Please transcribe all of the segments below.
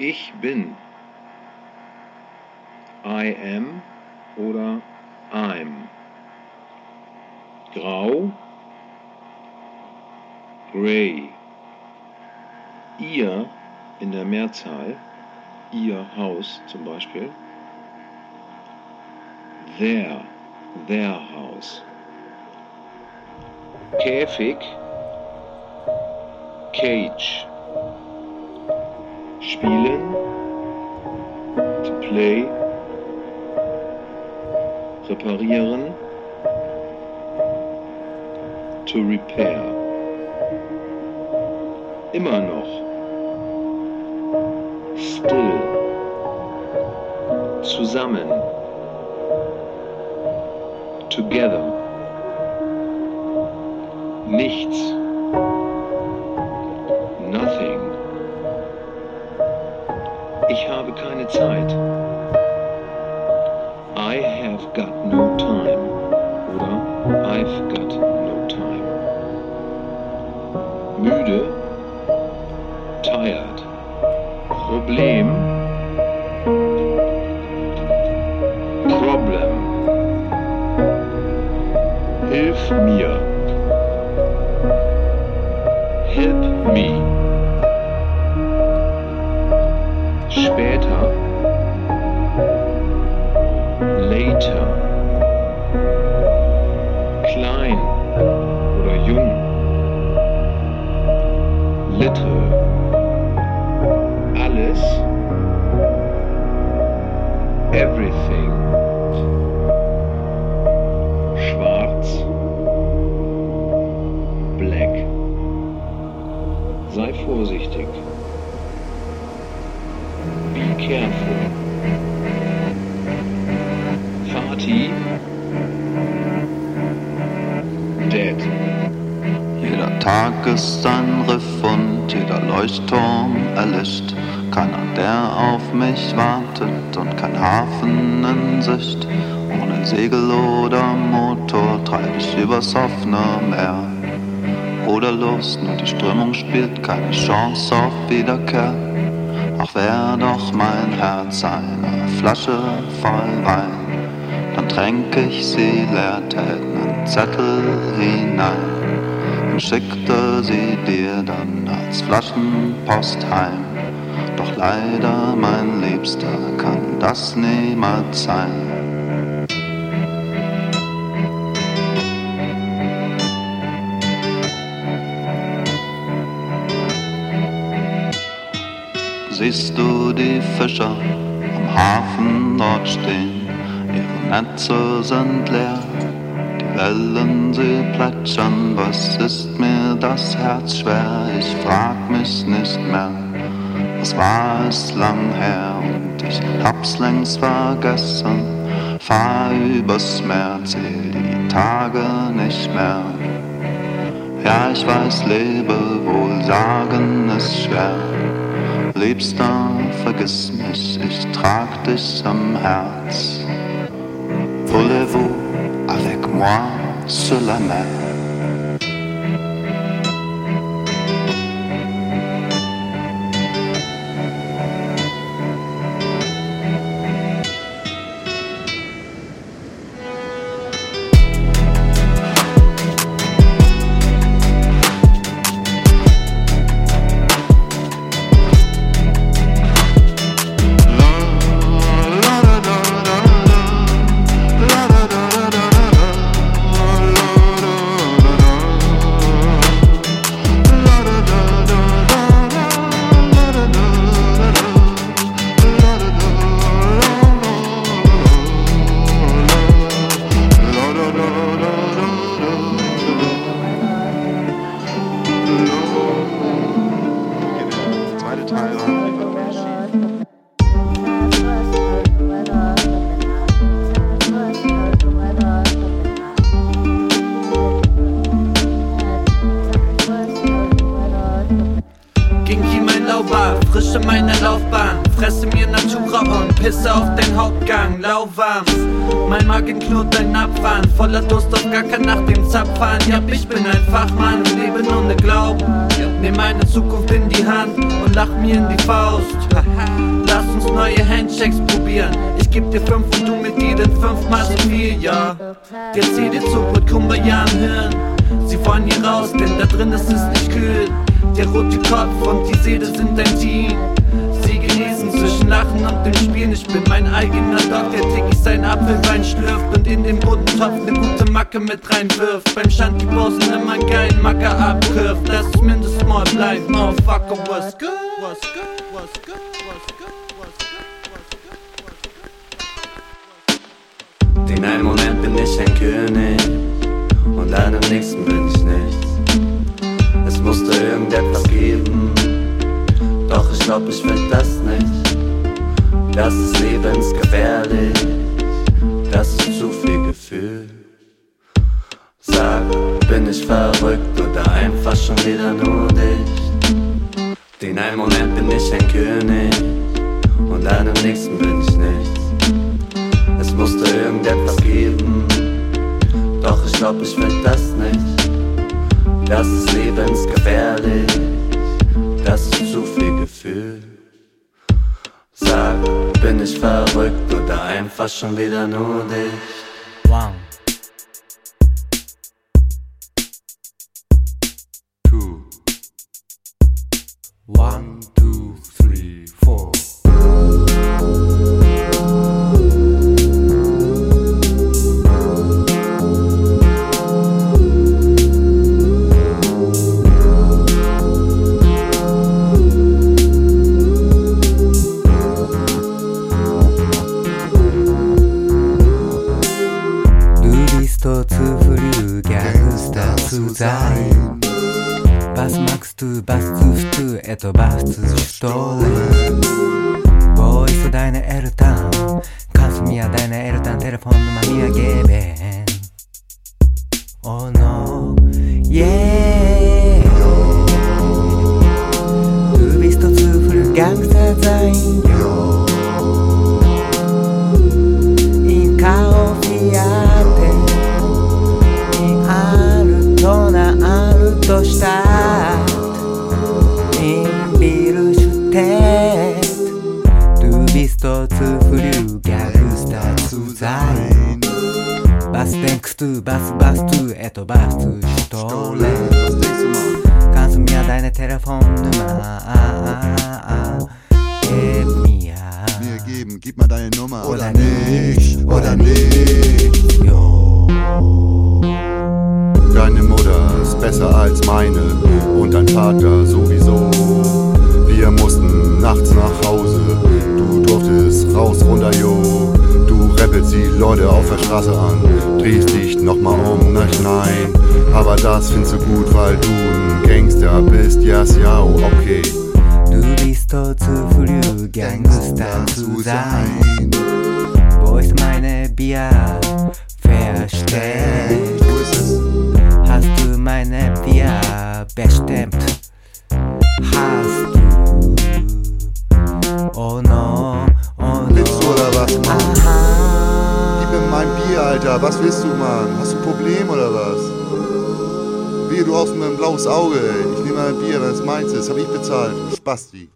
Ich bin. I am oder I'm. Grau. Gray. Ihr in der Mehrzahl. Ihr Haus zum Beispiel. Their. Their House. Käfig. Cage. Spielen. To play. Reparieren. To repair. Immer noch. Still. Zusammen. Together. Nichts. Zeit. Chance auf Wiederkehr. Ach, wär doch mein Herz eine Flasche voll Wein, dann tränk ich sie leer, tät nen Zettel hinein und schickte sie dir dann als Flaschenpost heim. Doch leider, mein Liebster, kann das niemals sein. Siehst du die Fischer am Hafen dort stehen? Ihre Netze sind leer, die Wellen sie plätschern. Was ist mir das Herz schwer? Ich frag mich nicht mehr. Was war es lang her und ich hab's längst vergessen. Fahr übers Meer, zähl die Tage nicht mehr. Ja, ich weiß, lebe wohl, sagen ist schwer. Liebster, vergiss mich, ich trag dich am Herz. Voulez-vous avec moi sur la mer? Mit reinwirft. Beim Shanty-Posen immer einen geilen Macker abwirft. Lass es mindestens mal bleiben. Oh, fucker, what's good? What's good? What's good? What's good? Den einen Moment bin ich ein König und dann im nächsten bin ich nichts. Es musste irgendetwas geben, doch ich glaub, ich will das nicht. Das ist lebensgefährlich, das ist zu viel Gefühl. Sag, bin ich verrückt oder einfach schon wieder nur dich? Den einen Moment bin ich ein König und dann im nächsten bin ich nichts. Es musste irgendetwas geben, doch ich glaub, ich will das nicht. Das ist lebensgefährlich, das ist zu viel Gefühl. Sag, bin ich verrückt oder einfach schon wieder nur dich? One, to suchst du, bist, yes, ja, okay. Du bist so zu früh, Gangster zu sein. Wo ist meine Bier versteckt? Blaues Auge, ey. Ich nehme mal ein Bier, wenn es meins ist. Hab ich bezahlt. Spasti.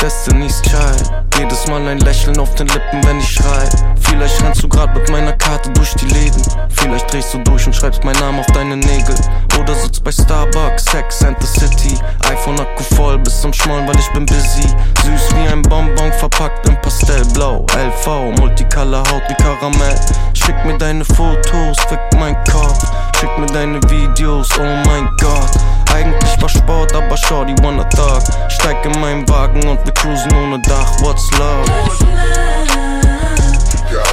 Destiny's Child. Jedes Mal ein Lächeln auf den Lippen, meinen Namen auf deine Nägel. Oder sitzt bei Starbucks, Sex and the City. iPhone Akku voll bis zum Schmollen, weil ich bin busy. Süß wie ein Bonbon, verpackt in Pastellblau. LV, Multicolor Haut wie Karamell. Schick mir deine Fotos, fick mein Kopf. Schick mir deine Videos, oh mein Gott. Eigentlich war Sport, aber Shorty wanna thug. Steig in meinen Wagen und wir cruisen ohne Dach. What's love? Got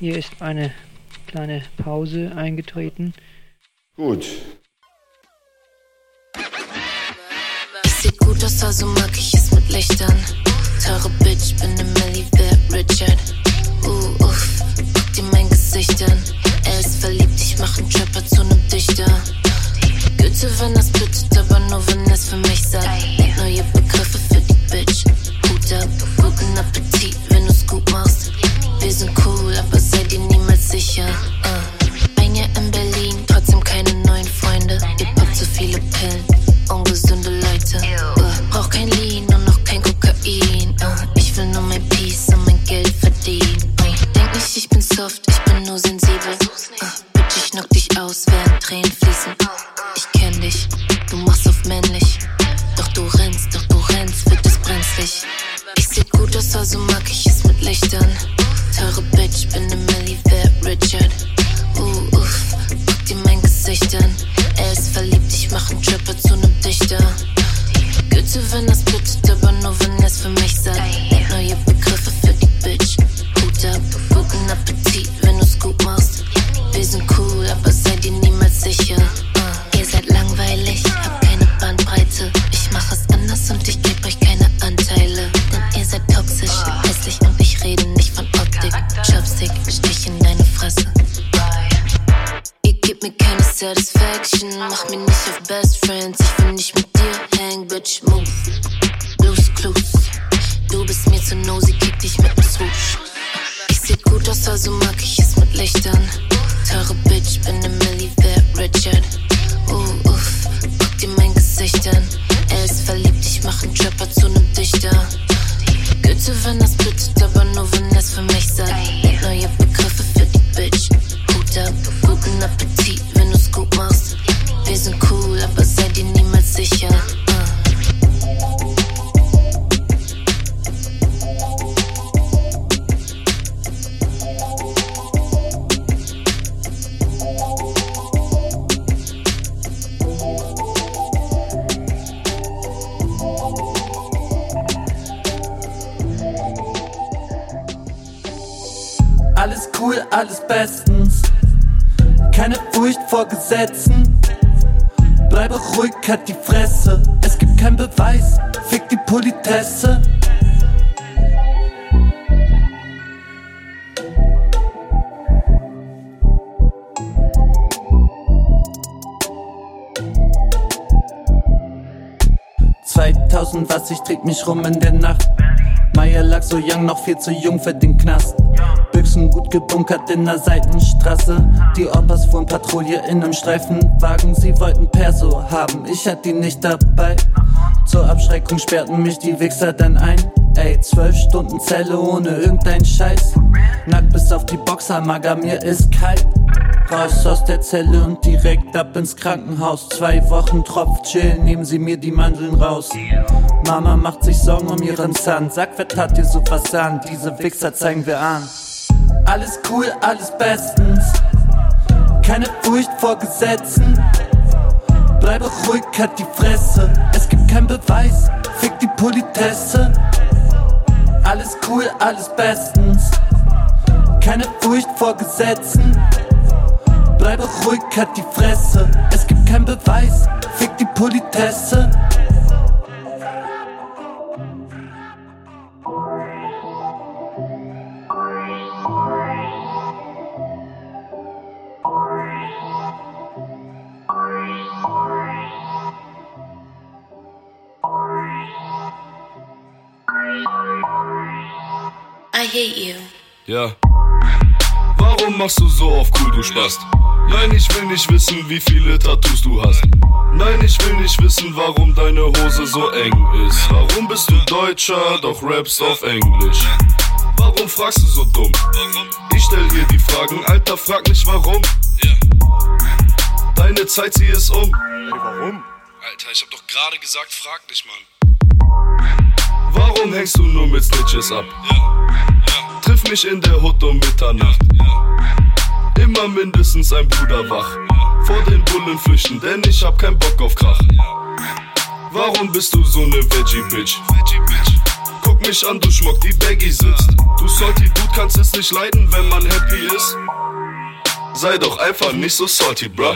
Hier ist eine kleine Pause eingetreten. Gut. Ich seh gut aus, also mag ich es mit Lichtern. Teure Bitch, bin ne Milli, wer Richard. Uh, uff, guck dir mein Gesicht an. Er ist verliebt, ich mach einen Trapper zu nem Dichter. Goethe, wenn das bittet, aber nur wenn es für mich sagt. Neue Begriffe für die Bitch. Ab, guten Appetit, wenn du's gut machst. Wir sind cool, aber sei dir niemals sicher. Uh. Ein Jahr in Berlin, trotzdem keine neuen Freunde. Ihr poppt zu viele Pillen, ungesunde Leute. Vor Gesetzen. Bleibe ruhig, halt die Fresse. Es gibt keinen Beweis, fick die Politesse. Was, ich dreht mich rum in der Nacht. Meier lag so young, noch viel zu jung für den Knast. Büchsen gut gebunkert in der Seitenstraße. Die Opas fuhren Patrouille in einem Streifenwagen. Sie wollten Perso haben, ich hatte die nicht dabei. Zur Abschreckung sperrten mich die Wichser dann ein. Ey, zwölf Stunden Zelle ohne irgendein Scheiß. Nackt bis auf die Boxer, Mager, mir ist kalt. Raus aus der Zelle und direkt ab ins Krankenhaus. Zwei Wochen Tropf chillen, nehmen sie mir die Mandeln raus. Mama macht sich Sorgen um ihren Zahn. Sag, wer tat dir so was an? Diese Wichser zeigen wir an. Alles cool, alles bestens. Keine Furcht vor Gesetzen. Bleibe ruhig, halt die Fresse. Es gibt keinen Beweis, fick die Politesse. Alles cool, alles bestens. Keine Furcht vor Gesetzen. Bleibe ruhig, halt die Fresse. Es gibt keinen Beweis, fick die Politesse. Hate you. Ja. Warum machst du so auf cool, du Spast? Nein, ich will nicht wissen, wie viele Tattoos du hast. Nein, ich will nicht wissen, warum deine Hose so eng ist. Warum bist du Deutscher, doch rappst auf Englisch? Warum fragst du so dumm? Ich stell hier die Fragen, Alter, frag nicht warum. Deine Zeit, sie ist um. Hey, warum? Alter, ich hab doch gerade gesagt, frag nicht, Mann. Warum hängst du nur mit Snitches ab? Triff mich in der Hut um Mitternacht. Immer mindestens ein Bruder wach. Vor den Bullen flüchten, denn ich hab keinen Bock auf Krach. Warum bist du so ne Veggie-Bitch? Guck mich an, du Schmuck, die Baggy sitzt. Du salty Dude kannst es nicht leiden, wenn man happy ist. Sei doch einfach nicht so salty, bruh.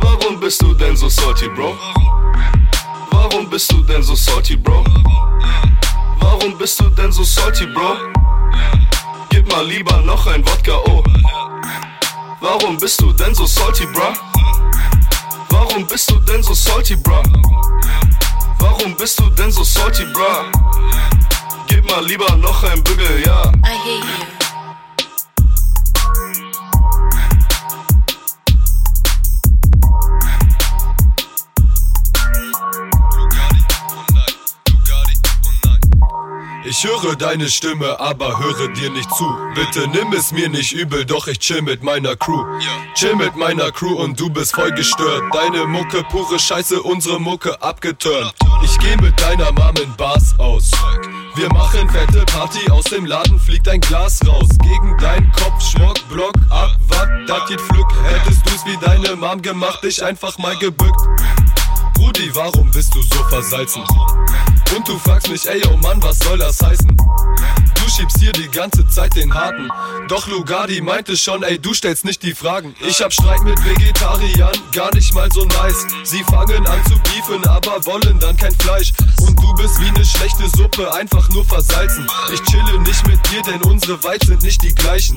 Warum bist du denn so salty, bro? Warum bist du denn so salty, bro? Warum bist du denn so salty, bro? Gib mal lieber noch ein Wodka, oh. Warum bist du denn so salty, bro? Warum bist du denn so salty, bro? Warum bist du denn so salty, bro? Gib mal lieber noch ein Bügel, ja. Ich höre deine Stimme, aber höre dir nicht zu. Bitte nimm es mir nicht übel, doch ich chill mit meiner Crew. Chill mit meiner Crew und du bist voll gestört. Deine Mucke pure Scheiße, unsere Mucke abgeturnt. Ich geh mit deiner Mom in Bars aus. Wir machen fette Party, aus dem Laden fliegt ein Glas raus. Gegen deinen Kopf, Schmuck, Block, ab, wat, dat geht Flück. Hättest du's wie deine Mom gemacht, dich einfach mal gebückt. Rudi, warum bist du so versalzen? Und du fragst mich, ey, oh Mann, was soll das heißen? Du schiebst hier die ganze Zeit den Harten. Doch Lugardi meinte schon, ey, du stellst nicht die Fragen. Ich hab Streit mit Vegetariern, gar nicht mal so nice. Sie fangen an zu beefen, aber wollen dann kein Fleisch. Und du bist wie ne schlechte Suppe, einfach nur versalzen. Ich chille nicht mit dir, denn unsere Vibes sind nicht die gleichen.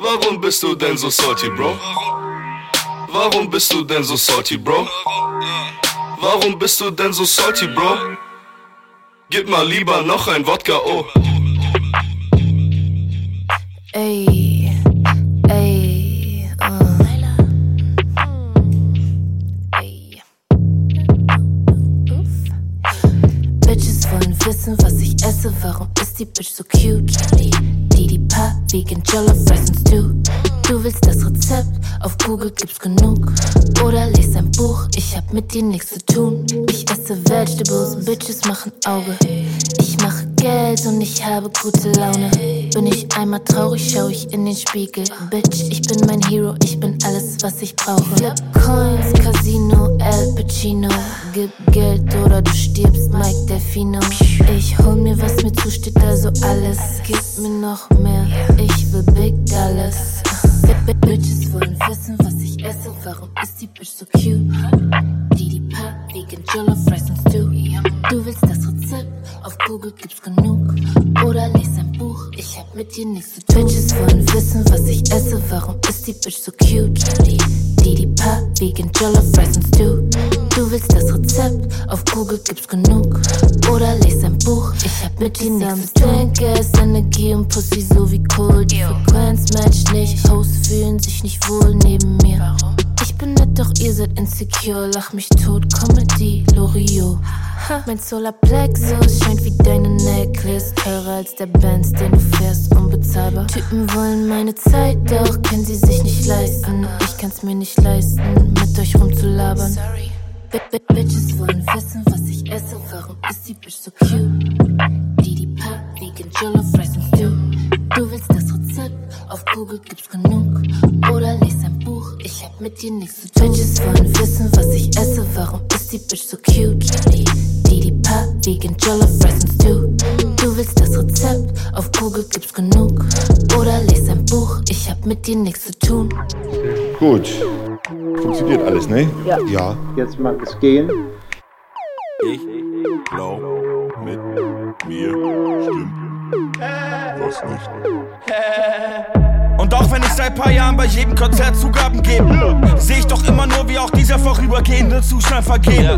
Warum bist du denn so salty, Bro? Warum bist du denn so salty, Bro? Warum bist du denn so salty, Bro? Gib mal lieber noch ein Wodka, oh. Ey, ey, uh. Ey. Bitches wollen wissen, was ich esse. Warum ist die Bitch so cute? Didi Pa, Vegan Jollof Rice and. Du willst das Rezept? Auf Google gibt's genug. Oder lest ein Buch, ich hab mit dir nichts zu tun. Ich esse Vegetables, Bitches machen Auge. Ich mache Geld und ich habe gute Laune. Bin ich einmal traurig, schau ich in den Spiegel. Bitch, ich bin mein Hero, ich bin alles, was ich brauche. Flip Coins, Casino, El Pacino. Gib Geld oder du stirbst, Mike Delfino. Ich hol mir, was mir zusteht, also alles. Gib mir noch mehr, ich will Big Dallas. Bitches wollen wissen, was ich esse. Warum ist die Bitch so cute? Didi Pa, Vegan Jollof, Rice and Stew. Du willst das Rezept? Auf Google gibt's genug. Oder Buch, ich hab mit dir nichts zu tun. Bitches wollen wissen, was ich esse. Warum ist die Bitch so cute? Didi Pa, Vegan Jollof, Rice and Stew. Du willst das Rezept? Auf Google gibt's genug. Oder lest ein Buch, ich hab mit dir nichts zu tun. Gas, Energie und Pussy so wie Kohl. Die Frequenz matcht nicht. Hosts fühlen sich nicht wohl neben mir. Warum? Ich bin nett, doch ihr seid insecure. Lach mich tot, Comedy, Loriot. Mein Solarplexus scheint wie deine Necklace. Teurer als der Benz, den du fährst, unbezahlbar. Typen wollen meine Zeit, doch können sie sich nicht leisten. Ich kann's mir nicht leisten, mit euch rumzulabern. Sorry. Bitches wollen wissen, was ich esse. Warum ist die Bitch so cute? Didi Pa, Vegan Jollof, Rice and Stew. Du willst das Rezept? Auf Google gibt's genug. Oder lest ein Buch, ich hab mit dir nichts zu tun. Bitches wollen wissen, was ich esse. Warum ist die Bitch so cute? Didi Pa, Vegan Jollof, Rice and Stew. Du willst das Rezept? Auf Google gibt's genug. Oder lest ein Buch, ich hab mit dir nichts zu tun. Gut. Funktioniert alles, ne? Ja. Ja. Jetzt mag es gehen. Ich glaub, mit mir stimmt was nicht. Und auch wenn ich seit paar Jahren bei jedem Konzert Zugaben gebe, sehe ich doch immer nur, wie auch dieser vorübergehende Zustand vergeht.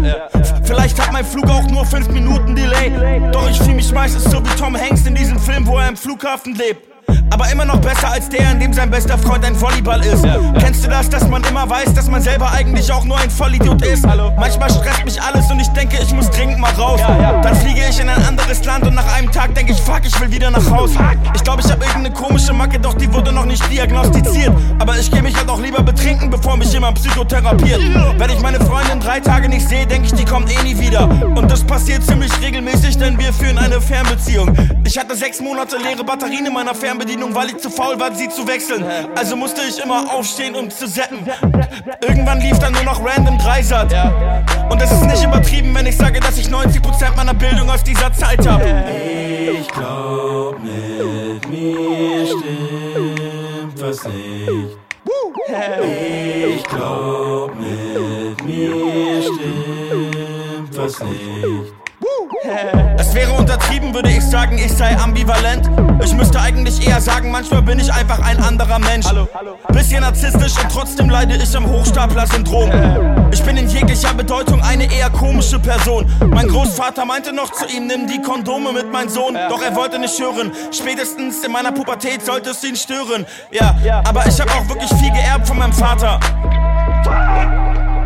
Vielleicht hat mein Flug auch nur 5 Minuten Delay. Doch ich fühle mich meistens so wie Tom Hanks in dieser einem Flughafen lebt. Aber immer noch besser als der, in dem sein bester Freund ein Volleyball ist. Ja, ja. Kennst du das, dass man immer weiß, dass man selber eigentlich auch nur ein Vollidiot ist? Hallo. Manchmal stresst mich alles und ich denke, ich muss dringend mal raus. Ja, Dann fliege ich in ein anderes Land und nach einem Tag denke ich, fuck, ich will wieder nach Haus. Ich glaube, ich habe irgendeine komische Macke, doch die wurde noch nicht diagnostiziert. Aber ich gehe mich halt auch lieber betrinken, bevor mich jemand psychotherapiert. Wenn ich meine Freundin drei Tage nicht sehe, denke ich, die kommt eh nie wieder. Und das passiert ziemlich regelmäßig, denn wir führen eine Fernbeziehung. Ich hatte sechs Monate leere Batterien in meiner Fernbedienung, weil ich zu faul war, sie zu wechseln. Also musste ich immer aufstehen, um zu setten. Irgendwann lief dann nur noch random Dreisat. Und es ist nicht übertrieben, wenn ich sage, dass ich 90% meiner Bildung aus dieser Zeit habe. Ich glaub, mit mir stimmt was nicht. Ich glaub, mit mir stimmt was nicht. Es wäre untertrieben, würde ich sagen, ich sei ambivalent. Ich müsste eigentlich eher sagen, manchmal bin ich einfach ein anderer Mensch. Bisschen narzisstisch und trotzdem leide ich am Hochstapler-Syndrom. Ich bin in jeglicher Bedeutung eine eher komische Person. Mein Großvater meinte noch zu ihm, nimm die Kondome mit, mein Sohn. Doch er wollte nicht hören. Spätestens in meiner Pubertät sollte es ihn stören. Ja, aber ich habe auch wirklich viel geerbt von meinem Vater.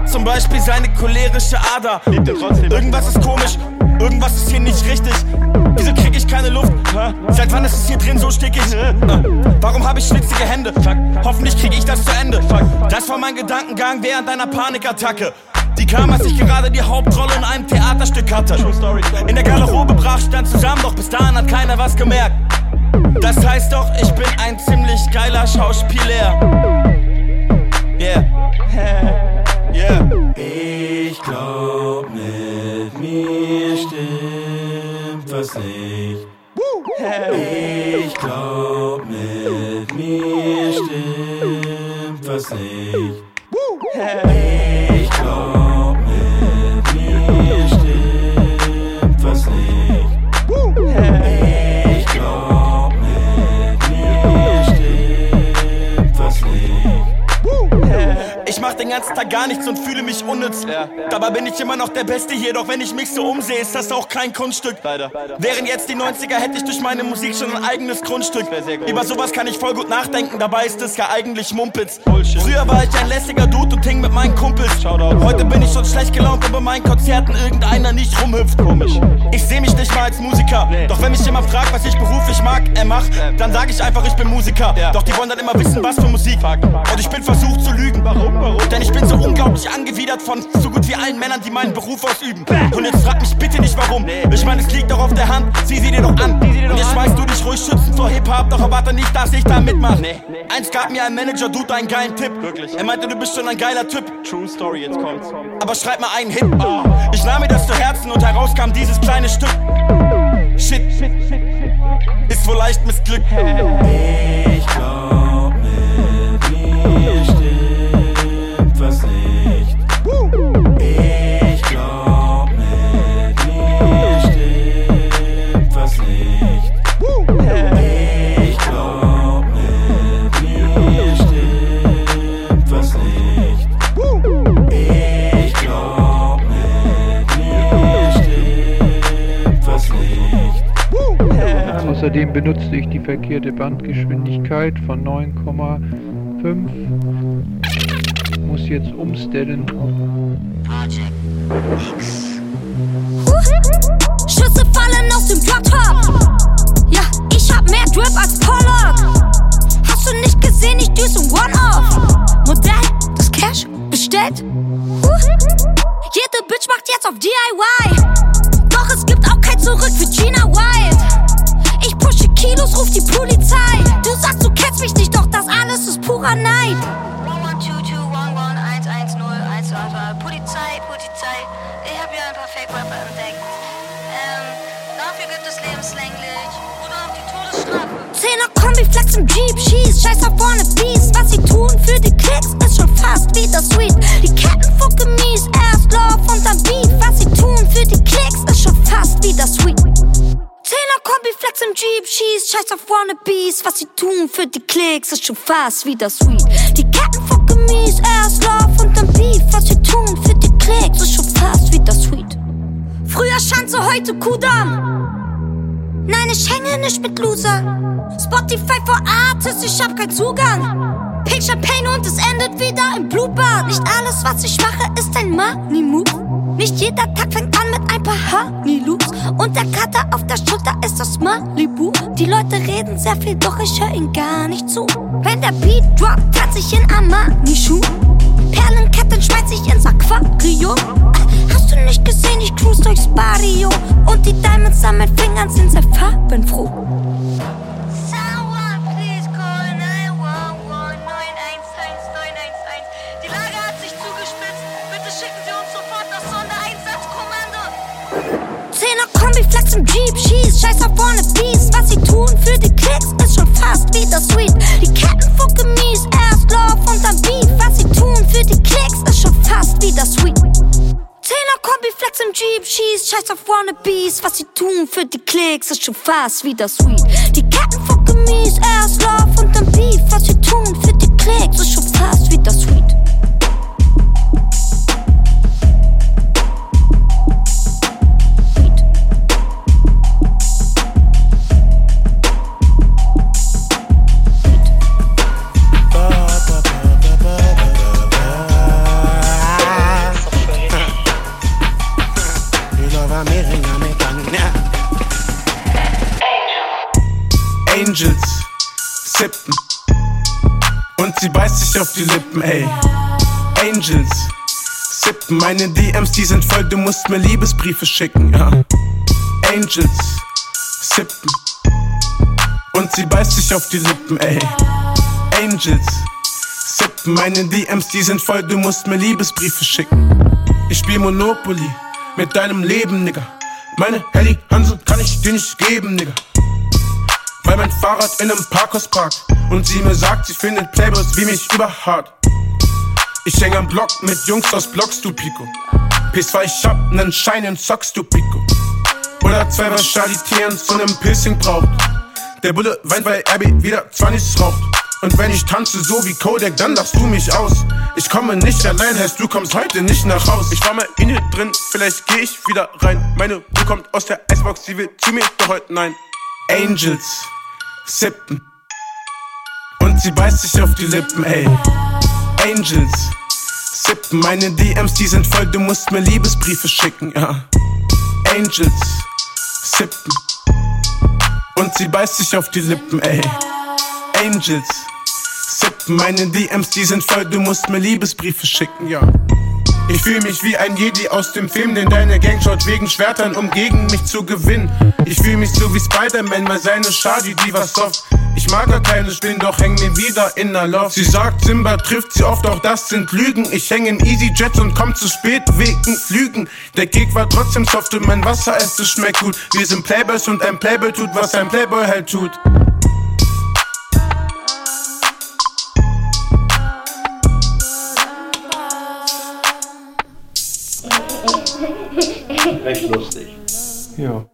Zum Beispiel seine cholerische Ader. Irgendwas ist komisch, irgendwas ist hier nicht richtig. Wieso krieg ich keine Luft? Seit wann ist es hier drin so stickig? Warum habe ich schwitzige Hände? Hoffentlich krieg ich das zu Ende. Das war mein Gedankengang während einer Panikattacke. Die kam, als ich gerade die Hauptrolle in einem Theaterstück hatte. In der Garderobe brach stand zusammen, doch bis dahin hat keiner was gemerkt. Das heißt doch, ich bin ein ziemlich geiler Schauspieler. Yeah. Yeah. Ich glaub, Ganzen Tag gar nichts und fühle mich unnütz. Dabei bin ich immer noch der Beste hier, doch wenn ich mich so umsehe, ist das auch kein Kunststück. Wären jetzt die 90er, hätte ich durch meine Musik schon ein eigenes Grundstück. Über sowas kann ich voll gut nachdenken, dabei ist es ja eigentlich Mumpitz. Früher war ich ein lässiger Dude und hing mit meinen Kumpels. Heute bin ich schon schlecht gelaunt, aber meinen Konzerten irgendeiner nicht rumhüpft. Ich seh mich nicht mal als Musiker. Doch wenn mich jemand fragt, was ich beruflich mag, er macht, dann sag ich einfach, ich bin Musiker. Doch die wollen dann immer wissen, was für Musik. Und ich bin versucht zu lügen. Warum? Warum? Denn ich bin so unglaublich angewidert von so gut wie allen Männern, die meinen Beruf ausüben. Und jetzt frag mich bitte nicht warum. Ich meine, es liegt doch auf der Hand, sieh sie dir doch an. Und jetzt schmeißt du dich ruhig schützen vor Hip-Hop, doch erwarte nicht, dass ich da mitmach. Eins gab mir ein Manager, Dude, einen geilen Tipp. Er meinte, du bist schon ein geiler Typ. True Story, jetzt kommt's. Aber schreib mal einen Hit. Ich nahm mir das zu Herzen und heraus kam dieses kleine Stück. Shit, ist wohl leicht missglückt. Ich glaub, Außerdem benutzte ich die verkehrte Bandgeschwindigkeit von 9,5. Muss jetzt umstellen. Schüsse fallen aus dem Drop-Top. Ja, ich hab mehr Drip als Pollock. Hast du nicht gesehen, ich düse ein One-Off. Modell, das Cash bestellt. Jede Bitch macht jetzt auf DIY. Doch es gibt auch kein Zurück für Gina Wild. Ich pushe Kilos, ruf die Polizei. Du sagst, du kennst mich nicht, doch das alles ist purer Neid. 112-110-188. Polizei, Polizei. Ich hab hier ein paar Fake-Rapper entdeckt. Ähm, dafür gibt es lebenslänglich oder auch die Todesstrafe. Zehner Kombi, Flex im Jeep, schieß, scheiß auf vorne Beast. Was sie tun für die Klicks ist schon fast wieder sweet. Die Ketten fucke mies, erst Love und dann Beef. Was sie tun für die Klicks ist schon fast wieder sweet. Zehner Kombi, Flex im Jeep, schieß, scheiß auf Wannabes. Was sie tun für die Klicks ist schon fast wieder sweet. Die Ketten fucke mies, erst Love und dann Beef. Was sie tun für die Klicks ist schon fast wieder sweet. Früher Schanze, heute Kudamm. Nein, ich hänge nicht mit Loser. Spotify for Artists, ich hab keinen Zugang. Pink Champagne und es endet wieder im Blutbad. Nicht alles, was ich mache, ist ein Money-Move. Nicht jeder Tag fängt an mit ein paar Honey-Loops. Und der Cutter auf der Schulter ist das Malibu. Die Leute reden sehr viel, doch ich höre ihnen gar nicht zu. Wenn der Beat droppt, tanz ich in Armani-Schuh. Perlenketten schmeiß ich ins Aquarium. Hast du nicht gesehen, ich cruise durchs Barrio. Und die Diamonds an meinen Fingern sind sehr farbenfroh. Flex im Jeep, schieß, scheiß auf vorne Beast. Was sie tun für die Klicks ist schon fast wieder sweet. Die Ketten fucken mies, erst Love und dann Beef. Was sie tun für die Klicks ist schon fast wieder sweet. Zehner Kombi, Flex im Jeep, schieß, scheiß auf Wannabes. Was sie tun für die Klicks ist schon fast wieder sweet. Die Ketten fucken mies, erst Love und dann Beef. Was sie tun für die Klicks ist schon fast wieder sweet. Angels sippen und sie beißt sich auf die Lippen, ey. Angels sippen, meine DMs, die sind voll, du musst mir Liebesbriefe schicken, ja. Angels sippen und sie beißt sich auf die Lippen, ey. Angels sippen, meine DMs, die sind voll, du musst mir Liebesbriefe schicken. Ich spiel Monopoly mit deinem Leben, Nigga. Meine Helly Hansen kann ich dir nicht geben, Nigga. Weil mein Fahrrad in einem Parkhaus parkt und sie mir sagt, sie findet Playboys wie mich überhart. Ich häng am Block mit Jungs aus Blocks, du Pico. P2, ich hab nen Schein in Socks, du Pico. Oder zwei, was Charitieren zu nem Piercing braucht. Der Bulle weint, weil RB wieder 20 raucht. Und wenn ich tanze so wie Kodak, dann lachst du mich aus. Ich komme nicht allein, heißt du kommst heute nicht nach Haus. Ich war mal in dir drin, vielleicht geh ich wieder rein. Meine Ruhe kommt aus der Eisbox, sie will zu mir, doch heute nein. Angels sippen und sie beißt sich auf die Lippen, ey. Angels sippen, meine DMs, die sind voll, du musst mir Liebesbriefe schicken, ja. Angels sippen und sie beißt sich auf die Lippen, ey. Angels sippen, meine DMs, die sind voll, du musst mir Liebesbriefe schicken, ja. Ich fühl mich wie ein Jedi aus dem Film, denn deine Gang schaut wegen Schwertern, um gegen mich zu gewinnen. Ich fühl mich so wie Spider-Man, weil seine Shadi, die war soft. Ich mag gar keine Spinnen, doch häng mir wieder in der Loft. Sie sagt, Simba trifft sie oft, auch das sind Lügen. Ich häng in Easyjets und komm zu spät wegen Flügen. Der Gig war trotzdem soft und mein Wasser es schmeckt gut. Wir sind Playboys und ein Playboy tut, was ein Playboy halt tut. Recht lustig. Ja.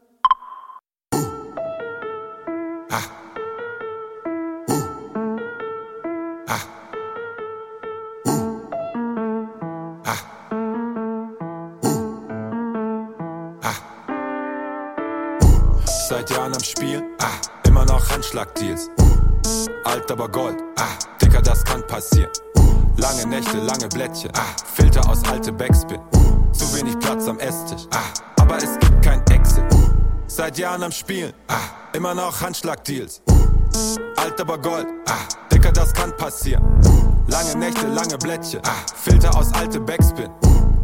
Seit Jahren am Spiel, ah, immer noch Handschlagdeals. Alt aber Gold, ah, Dicker, das kann passieren. Lange Nächte, lange Blättchen, ah, Filter aus alte Backspin. Zu wenig Platz am Esstisch, ah, aber es gibt kein Exit. Seit Jahren am Spielen, ah, immer noch Handschlagdeals. Alt aber Gold, ah, Dicker, das kann passieren. Lange Nächte, lange Blättchen, ah, Filter aus alte Backspin.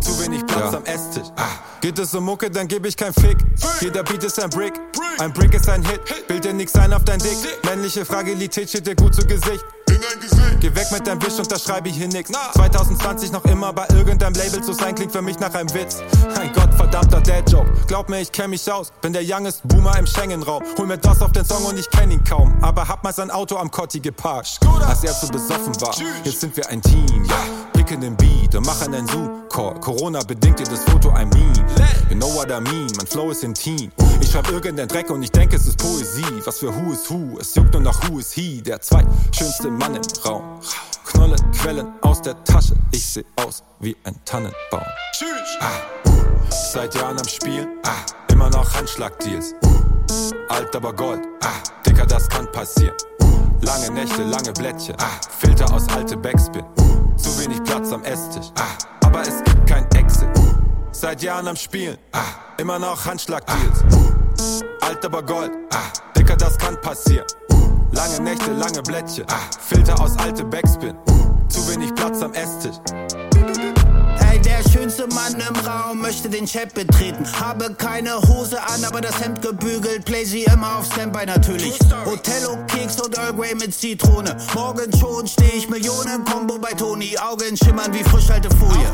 Zu wenig Platz am Esstisch. Ah. Geht es um Mucke, dann geb ich kein Fick. Jeder Beat ist ein Brick. Ein Brick ist ein Hit. Bild dir nix ein auf dein Dick. Männliche Fragilität steht dir gut zu Gesicht. Geh weg mit deinem Wisch, unterschreibe ich hier nix. 2020 noch immer bei irgendeinem Label zu sein, klingt für mich nach einem Witz. Ein gottverdammter Dad-Joke. Glaub mir, ich kenn mich aus. Bin der youngest Boomer im Schengen-Raum. Hol mir das auf den Song und ich kenn ihn kaum. Aber hab mal sein Auto am Kotti geparkt. Als er zu besoffen war. Jetzt sind wir ein Team, ja. Blicken den Beat und machen einen Zoo-Call. Corona bedingt dir das Foto ein Meme. You know what I mean, mein Flow ist intim. Ich schreib irgendeinen Dreck und ich denke, es ist Poesie. Was für Who is Who, es juckt nur nach Who is He. Der zweitschönste Mann im Raum. Knolle Quellen aus der Tasche, ich seh aus wie ein Tannenbaum. Ah. Seit Jahren am Spiel, ah. immer noch Handschlagdeals. alt aber Gold. Ah, Dicker, das kann passieren. Lange Nächte, lange Blättchen. Ah, Filter aus alte Backspin. Zu wenig Platz am Esstisch. Ah, aber es gibt kein Exit. Seit Jahren am Spielen. Ah, immer noch Handschlag-Deals. Alt aber Gold. Ah, Dicker, das kann passieren. Lange Nächte, lange Blättchen. Ah, Filter aus alte Backspin. Zu wenig Platz am Esstisch. Der schönste Mann im Raum möchte den Chat betreten. Habe keine Hose an, aber das Hemd gebügelt. Play sie immer auf Standby natürlich. Hotello, Keks und Earl Grey mit Zitrone. Morgen schon steh ich Millionen Combo bei Toni. Augen schimmern wie Frischhaltefolie.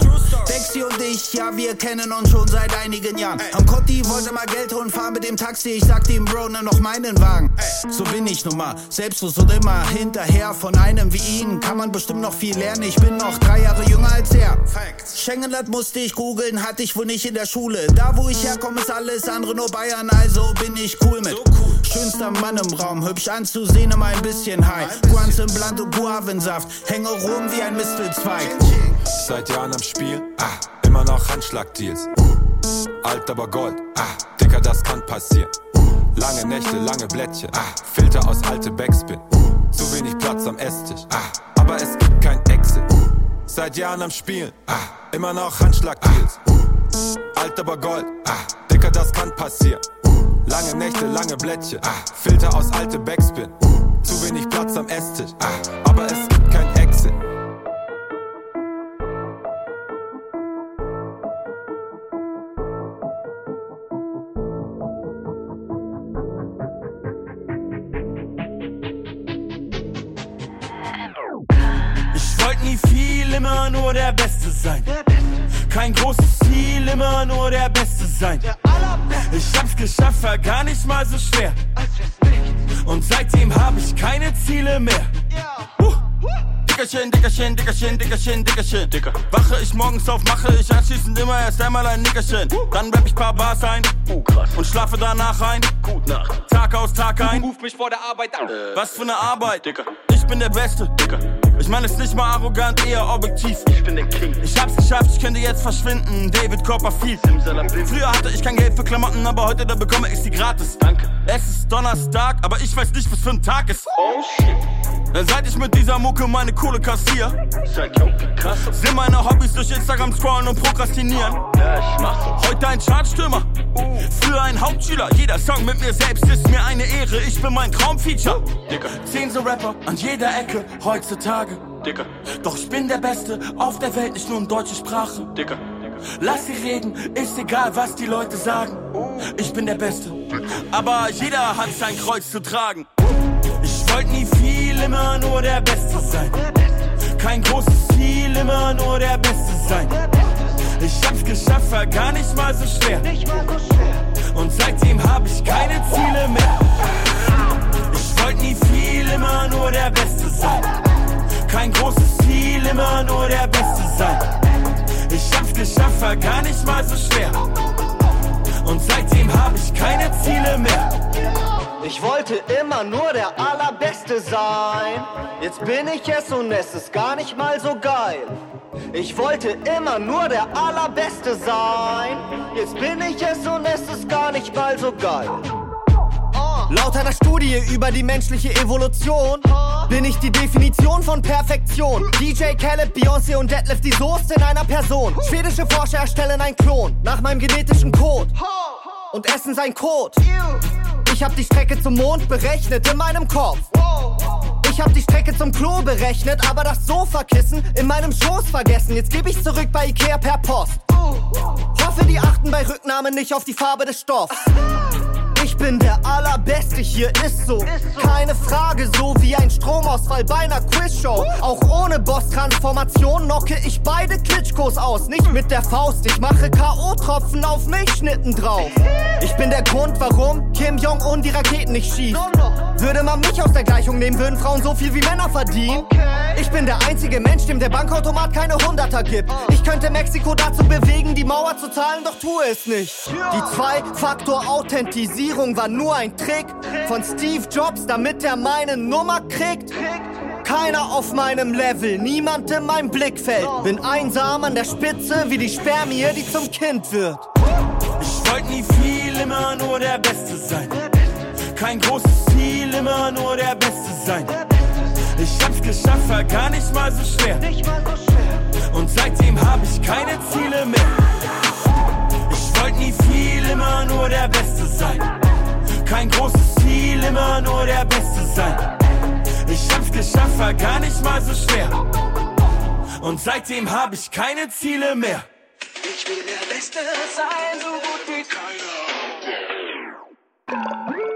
Dexy und ich, ja, wir kennen uns schon seit einigen Jahren. Am Kotti wollte mal Geld holen, fahr mit dem Taxi. Ich sagte ihm, Bro, nimm noch meinen Wagen. So bin ich nun mal. Selbstlos und immer hinterher. Von einem wie ihn kann man bestimmt noch viel lernen. Ich bin noch drei Jahre jünger als er. Schengenland musste ich googeln, hatte ich wohl nicht in der Schule. Da wo ich herkomme, ist alles andere nur Bayern, also bin ich cool mit. Schönster Mann im Raum, hübsch anzusehen, immer ein bisschen high. Guans im Bland und Guavensaft, hänge rum wie ein Mistelzweig. Seit Jahren am Spiel, ah, immer noch Handschlag-Deals. Alt aber Gold, ah, Dicker, das kann passieren. Lange Nächte, lange Blättchen, ah, Filter aus alte Backspin. Zu wenig Platz am Esstisch, ah, aber es. Seit Jahren am Spielen, ah, immer noch Handschlag-Deals. Alt aber Gold, ah, Dicker, das kann passieren. Lange Nächte, lange Blättchen, ah, Filter aus alte Backspin. Zu wenig Platz am Esstisch, viel, immer nur der Beste sein. Kein großes Ziel, immer nur der Beste sein. Ich hab's geschafft, war gar nicht mal so schwer. Und seitdem hab ich keine Ziele mehr. Huh. Dickerchen, Dickerchen, Dickerchen, Dickerchen, Dickerchen. Dicker. Wache ich morgens auf, mache ich anschließend immer erst einmal ein Nickerchen. Dann rapp ich paar Bars ein. Und schlafe danach ein. Gut Nacht. Tag aus, Tag ein. Ruf mich vor der Arbeit an. Was für eine Arbeit, Dicker. Ich bin der Beste. Ich meine es nicht mal arrogant, eher objektiv. Ich bin der King. Ich hab's geschafft, ich könnte jetzt verschwinden. David Copperfield. Früher hatte ich kein Geld für Klamotten, aber heute da bekomme ich sie gratis. Danke. Es ist Donnerstag, aber ich weiß nicht, was für ein Tag ist. Oh shit. Seit ich mit dieser Mucke meine Kohle kassier, sind meine Hobbys durch Instagram scrollen und prokrastinieren. Heute ein Chartstürmer, früher ein Hauptschüler. Jeder Song mit mir selbst ist mir eine Ehre. Ich bin mein Traumfeature. Zehn so Rapper an jeder Ecke heutzutage. Doch ich bin der Beste auf der Welt, nicht nur in deutsche Sprache. Lass sie reden, ist egal, was die Leute sagen. Ich bin der Beste, aber jeder hat sein Kreuz zu tragen. Ich wollte nie viel, immer nur der Beste sein. Kein großes Ziel, immer nur der Beste sein. Ich hab's geschafft, war gar nicht mal so schwer. Und seitdem hab ich keine Ziele mehr. Ich wollte nie viel, immer nur der Beste sein. Kein großes Ziel, immer nur der Beste sein. Ich hab's geschafft, war gar nicht mal so schwer. Und seitdem hab ich keine Ziele mehr. Ich wollte immer nur der Allerbeste sein. Jetzt bin ich es und es ist gar nicht mal so geil. Ich wollte immer nur der Allerbeste sein. Jetzt bin ich es und es ist gar nicht mal so geil. Laut einer Studie über die menschliche Evolution bin ich die Definition von Perfektion. DJ Caleb, Beyoncé und Deadlift die Soße in einer Person. Schwedische Forscher erstellen einen Klon nach meinem genetischen Code und essen sein Code. Ich hab die Strecke zum Mond berechnet in meinem Kopf. Ich hab die Strecke zum Klo berechnet, aber das Sofakissen in meinem Schoß vergessen. Jetzt geb ich zurück bei Ikea per Post. Hoffe, die achten bei Rücknahmen nicht auf die Farbe des Stoffs. Ich bin der Allerbeste, hier ist so. Keine Frage, so wie ein Stromausfall bei einer Quizshow. Auch ohne Boss-Transformation knocke ich beide Klitschkos aus. Nicht mit der Faust, ich mache K.O.-Tropfen auf Milchschnitten drauf. Ich bin der Grund, warum Kim Jong-un die Raketen nicht schießt. Würde man mich aus der Gleichung nehmen, würden Frauen so viel wie Männer verdienen. Ich bin der einzige Mensch, dem der Bankautomat keine Hunderter gibt. Ich könnte Mexiko dazu bewegen, die Mauer zu zahlen, doch tue es nicht. Die Zwei-Faktor-Authentisierung war nur ein Trick von Steve Jobs, damit er meine Nummer kriegt. Keiner auf meinem Level, niemand in meinem Blickfeld. Bin einsam an der Spitze wie die Spermie, die zum Kind wird. Ich wollte nie viel, immer nur der Beste sein kein großes Ziel, immer nur der Beste sein. Ich hab's geschafft, war gar nicht mal so schwer. Und seitdem hab ich keine Ziele mehr. Ich wollte nie viel, immer nur der Beste sein. Kein großes Ziel, immer nur der Beste sein. Ich hab's geschafft, war gar nicht mal so schwer. Und seitdem hab ich keine Ziele mehr. Ich will der Beste sein, so gut wie keiner.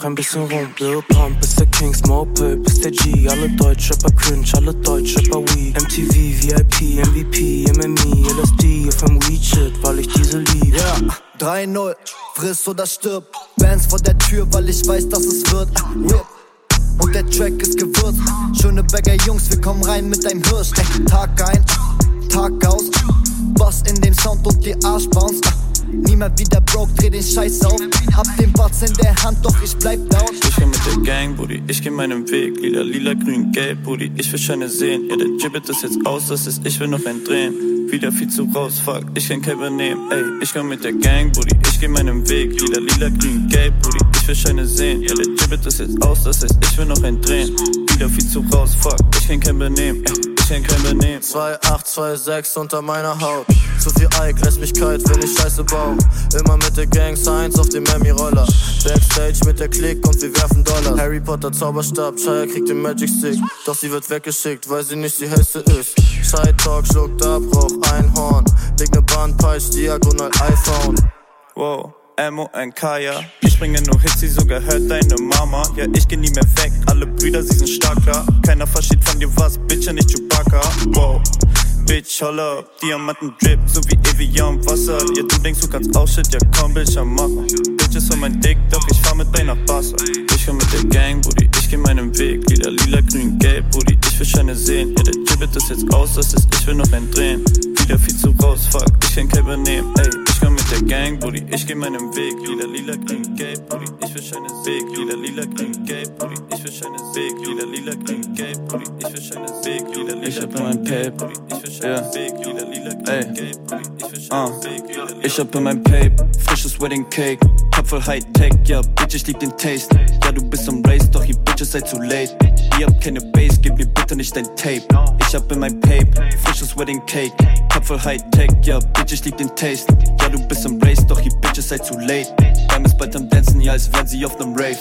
Mach ein bisschen rum. Lil Pump ist der King, Small Pulp ist der G. Alle Deutsch, Rapper cringe, alle Deutsch, Rapper we. MTV, VIP, MVP, MME, LSD, auf dem Shit, weil ich diese lieb. Ja, 3-0, friss oder stirb. Bands vor der Tür, weil ich weiß, dass es wird. Whip. Und der Track ist gewürzt. Schöneberger Jungs, wir kommen rein mit deinem Hirsch. Tag ein, Tag aus. Boss in dem Sound und die Arschbounce. Niemand wieder broke, dreh den Scheiß auf. Hab den Batz in der Hand, doch ich bleib down. Ich komm mit der Gang, Buddy, ich geh meinen Weg. Lila, lila, grün, gelb, Buddy, ich will Scheine sehen. Ja, der Gibbet ist jetzt aus, das ist, ich will noch ein Drehen. Wieder viel zu raus, fuck, ich kann kein übernehmen. Ey, ich komm mit der Gang, Buddy, ich geh meinen Weg. Lila, lila, grün, gelb, Buddy, ich will Scheine sehen. Ja, der Gibbet ist jetzt aus, das heißt, ich will noch ein Drehen. Wieder viel zu raus, fuck, ich kann kein übernehmen. Ey, ich kann kein übernehmen. 2826 unter meiner Haut. Zu viel Ike lässt mich kalt, wenn ich Scheiße baue. Immer mit der Gang Science auf dem Emmy-Roller. Backstage mit der Klick und wir werfen Dollar. Harry Potter Zauberstab, Shia kriegt den Magic Stick. Doch sie wird weggeschickt, weil sie nicht die hellste ist. Shy Talk schluckt ab, rauch ein Horn. Leg ne Bandpeitsch, diagonal iPhone. Wow, Kaya. Ich bringe nur Hits, sie sogar hört deine Mama. Ja, ich geh nie mehr weg, alle Brüder, sie sind starker. Keiner versteht von dir was, Bitch, ja nicht Chewbacca. Wow. Bitch, holla, Diamanten drip, so wie Evian Wasser. Ja, du denkst, du kannst auch shit, ja komm, Bildschirm machen. Bitches für mein Dick, doch ich fahr mit deiner Barca. Ich komm mit der Gang, Buddy, ich geh meinen Weg. Lila, lila, grün, gelb, Buddy, ich will Scheine sehen. Ja, der Gibbet ist jetzt aus, das ist, ich will noch ein Drehen. Wieder viel zu raus, fuck, ich kann kein übernehmen. Ey, ich komm mit der Gang, Buddy, ich geh meinen Weg. Lila, lila, grün, gelb, Buddy, ich will Scheine Weg. Lila, lila, grün, gelb, Buddy, ich will Scheine Weg. Lila, lila, grün, gelb, Buddy, ich will Scheine Weg. Lila, lila, Ich hab in meinem Pape, ja. Ey, uh. Ich hab in meinem Pape, frisches Wedding Cake, Kopf voll Hightech, ja, Bitch, ich lieb den Taste. Ja, du bist am Race, doch ihr Bitches seid zu late. Ihr habt keine Base, gib mir bitte nicht dein Tape. Ich hab in meinem Pape, frisches Wedding Cake, Kopf voll Hightech, ja, Bitch, ich lieb den Taste. Ja, du bist am Race, doch ihr Bitches seid zu late. Beim ist bald am Dancen, ja, als wären sie auf nem Rave.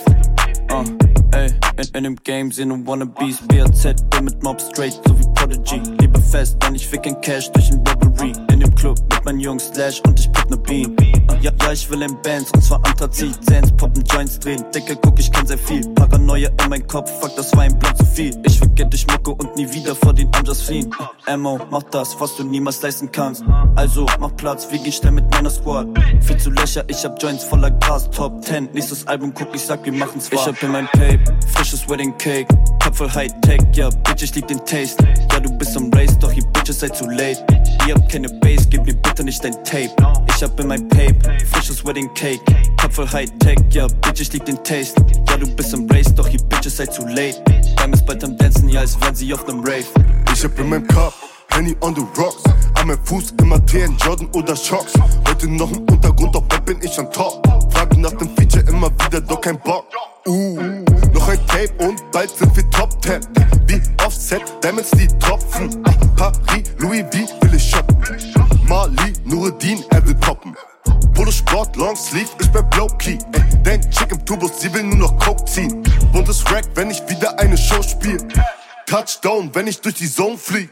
Uh, ey, in, in dem Game sind nur Wannabes, BAZ, bin mit Mob straight, so wie Prodigy. Lieber fest, denn ich fick in Cash durch ein Robbery. In dem Club mit meinen Jungs Slash und ich pop ne Bean. Uh, ja, ja, ich will in Bands und zwar Anthrazit. Sands, poppen, Joints drehen. Dicke, guck, ich kann sehr viel. Paranoia in mein Kopf, fuck, das war ein Blatt zu viel. Ich vergesse dich Mucke und nie wieder vor den Amjas fliehen. Ammo, mach das, was du niemals leisten kannst. Also, mach Platz, wir gehen schnell mit meiner Squad. Viel zu Löcher, ich hab Joints voller Gras. Top 10, nächstes Album, guck, ich sag, wir machen's wahr. Ich hab in meinem Pape, frisches Wedding Cake. Kopf voll Hightech, ja, Bitch, ich lieb den Taste. Ja, du bist am Race, doch ihr Bitches seid zu late. Ihr habt keine Base, gib mir bitte nicht dein Tape. Ich hab in meinem Pape, frisches Wedding Cake. Kopf voll Hightech, ja, Bitch, ich lieb den Taste. Ja, du bist am Race, doch ihr Bitches seid zu late. Beim ist bald am Dancen, ja, als wären sie auf nem Rave. Ich hab in meinem Cup Henny on the rocks. An meinem Fuß immer TN Jordan oder Shocks. Heute noch im Untergrund, doch bald bin ich an top. Frage nach dem Feature immer wieder, doch kein Bock. Uh, Tape und bald sind wir Top 10. Wie Offset, Diamonds die tropfen. Paris, Louis V will ich shoppen. Mali, Nureddin, er will poppen. Polo Sport, Long Sleeve, ich bleib low key. Ey, dein Chick im Tubus, sie will nur noch Coke ziehen. Buntes Rack, wenn ich wieder eine Show spiel. Touchdown, wenn ich durch die Zone flieg.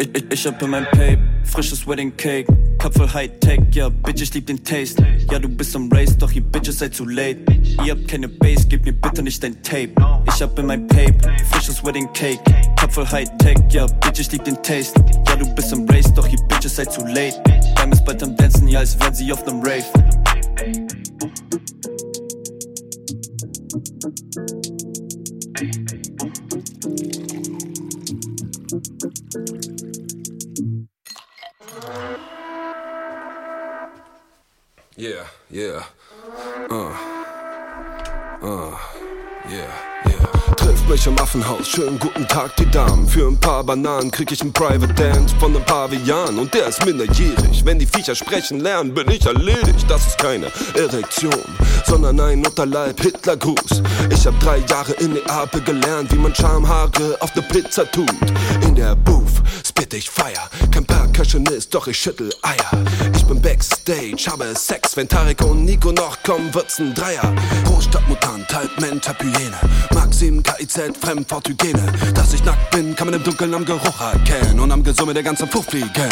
Ich, ich, ich hab in meinem Pape, frisches Wedding Cake, Kopf voll Hightech, ja, Bitch, ich lieb den Taste. Ja, du bist am Race, doch ihr Bitches seid zu late. Ihr habt keine Base, gib mir bitte nicht dein Tape. Ich hab in meinem Pape, frisches Wedding Cake, Kopf voll Hightech, ja, Bitch, ich lieb den Taste. Ja, du bist am Race, doch ihr Bitches seid zu late. Beim ist bald am Dancen, ja, als wären sie auf nem Rave. Yeah, yeah. Uh. Uh. Yeah, yeah. Triff mich im Affenhaus. Schönen guten Tag, die Damen. Für ein paar Bananen krieg ich ein Private Dance von ein Pavian. Und der ist minderjährig. Wenn die Viecher sprechen lernen, bin ich erledigt. Das ist keine Erektion, sondern ein Unterleib Hitlergruß. Ich hab drei Jahre in Neapel gelernt, wie man Schamhaare auf ne Pizza tut. In der Booth spit ich Feier. Kein Percussionist, doch ich schüttel Eier. Ich bin Backstage, habe Sex. Wenn Tarek und Nico noch kommen, wird's ein Dreier. Großstadtmutant, halb Mensch, halb Hyäne. Maxim, KIZ, Fremdworthygiene. Dass ich nackt bin, kann man im Dunkeln am Geruch erkennen. Und am Gesumme der ganzen Puff fliegen.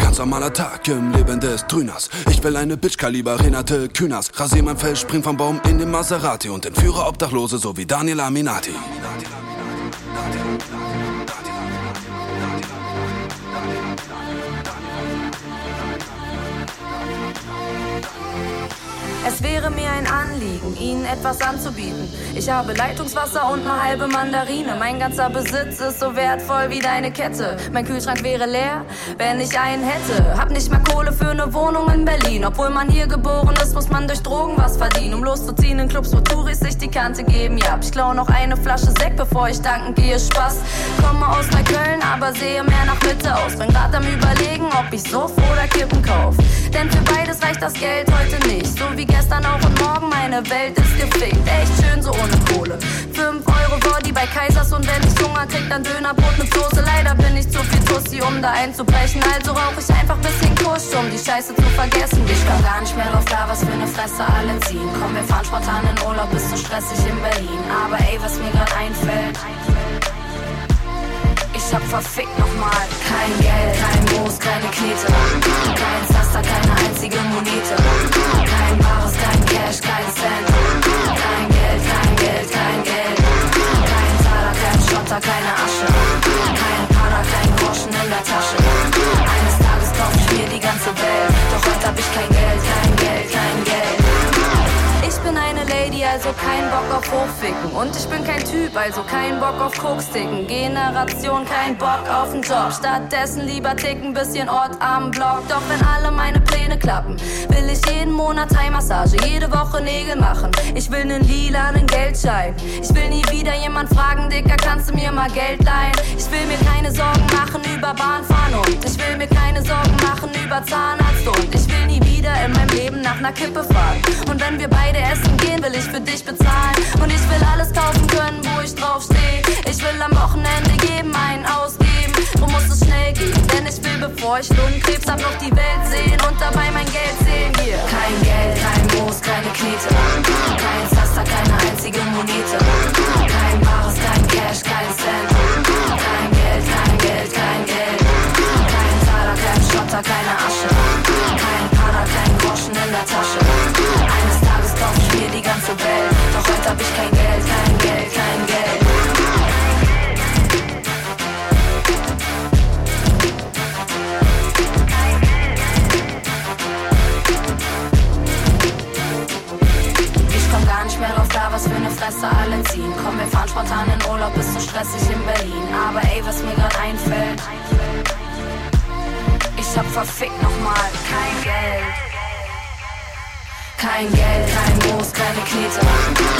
Ganz normaler Tag im Leben des Trüners. Ich will eine Bitch-Kaliber Renate Künast. Rasier mein Fell, spring vom Baum in den Maserati. Und entführe Obdachlose, so wie Daniel Aminati. Es wäre mir ein Anliegen, Ihnen etwas anzubieten. Ich habe Leitungswasser und eine halbe Mandarine. Mein ganzer Besitz ist so wertvoll wie deine Kette. Mein Kühlschrank wäre leer, wenn ich einen hätte. Hab nicht mal Kohle für eine Wohnung in Berlin. Obwohl man hier geboren ist, muss man durch Drogen was verdienen. Um loszuziehen in Clubs, wo Touris sich die Kante geben. Ja, ich klau noch eine Flasche Sekt, bevor ich danken gehe. Spaß. Komme aus Neukölln, aber sehe mehr nach Mitte aus. Bin grad am überlegen, ob ich Suff oder Kippen kauf. Denn für beides reicht das Geld heute nicht. So wie gestern auch und morgen, meine Welt ist gefickt. Echt schön so ohne Kohle. 5 Euro Body bei Kaisers und wenn ich Hunger krieg, dann Dönerbrot mit Soße. Leider bin ich zu viel Tussi, um da einzubrechen. Also rauch ich einfach bisschen Kusch, um die Scheiße zu vergessen. Ich komm gar nicht mehr drauf klar, was für eine Fresse alle ziehen. Komm, wir fahren spontan in Urlaub, ist so stressig in Berlin. Aber ey, was mir grad einfällt. Ich hab verfickt nochmal. Kein Geld, kein Moos, keine Knete, kein Zaster, keine einzige Monete, kein Bares, kein Cash, kein Cent, kein Geld, kein Geld, kein Geld, kein Taler, kein Schotter, keine Asche, kein Pader, kein Groschen in der Tasche. Eines Tages kauf ich mir die ganze Welt, doch heute hab ich kein Geld, kein bin eine Lady, also kein Bock auf Hochficken. Und ich bin kein Typ, also kein Bock auf Koksticken. Generation, kein Bock auf den Job. Stattdessen lieber ticken, bisschen Ort am Block. Doch wenn alle meine Pläne klappen, will ich jeden Monat Thai-Massage, jede Woche Nägel machen. Ich will nen lilanen Geldschein. Ich will nie wieder jemand fragen, Dicker, kannst du mir mal Geld leihen? Ich will mir keine Sorgen machen über Bahnfahren und ich will mir keine Sorgen machen über Zahnarzt und ich will nie wieder in meinem Leben nach ner Kippe fahren. Und wenn wir beide essen gehen, will ich für dich bezahlen. Und ich will alles kaufen können, wo ich draufsteh. Ich will am Wochenende geben, einen ausgeben. Wo muss es schnell gehen? Denn ich will, bevor ich Lungenkrebs hab, noch die Welt sehen und dabei mein Geld sehen. Hier. Kein Geld, kein Moos, keine Knete. Kein Zaster, keine einzige Monete. Kein Bares, kein Cash, kein Cent. Kein Geld, kein Geld, kein Geld. Kein Taler, kein Schotter, keine Asche. Kein Pader, kein Groschen in der Tasche. Mir die ganze Welt. Doch heute hab ich kein Geld, kein Geld, kein Geld. Was für eine Fresse alle ziehen. Komm, wir fahren spontan in Urlaub, ist so stressig in Berlin. Aber ey, was mir grad einfällt. Ich hab verfickt nochmal kein Geld. Kein Geld, kein Moos, keine Knete.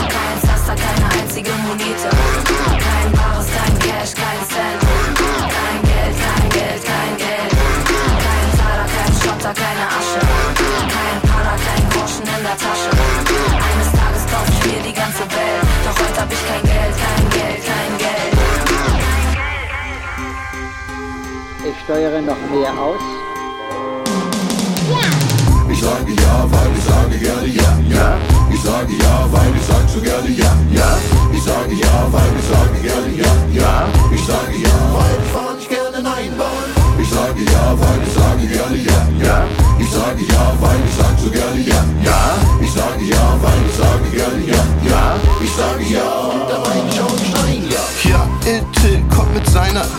Kein Zaster, keine einzige Monete. Kein Bares, kein Cash, kein Cent. Kein Geld, kein Geld, kein Geld. Kein Taler, kein Schotter, keine Asche. Kein Pader, kein Groschen in der Tasche. Eines Tages kauf ich mir die ganze Welt. Doch heute hab ich kein Geld, kein Geld, kein Geld. Ich steuere noch mehr aus. Ich sage ja, weil ich sage gerne ja, ja. Ich sage ja, weil ich sag so gerne ja, ja. Ich sage ja, weil ich sage gerne ja, ja. Ich sage ja, weil ich fahr nicht gerne nein bauen. Ich sage ja, weil ich sage gerne ja, ja. Ich sage ja, weil ich sag so gerne ja, ja. Ich sage ja, weil ich sage gerne ja, ja. Ich sage ja,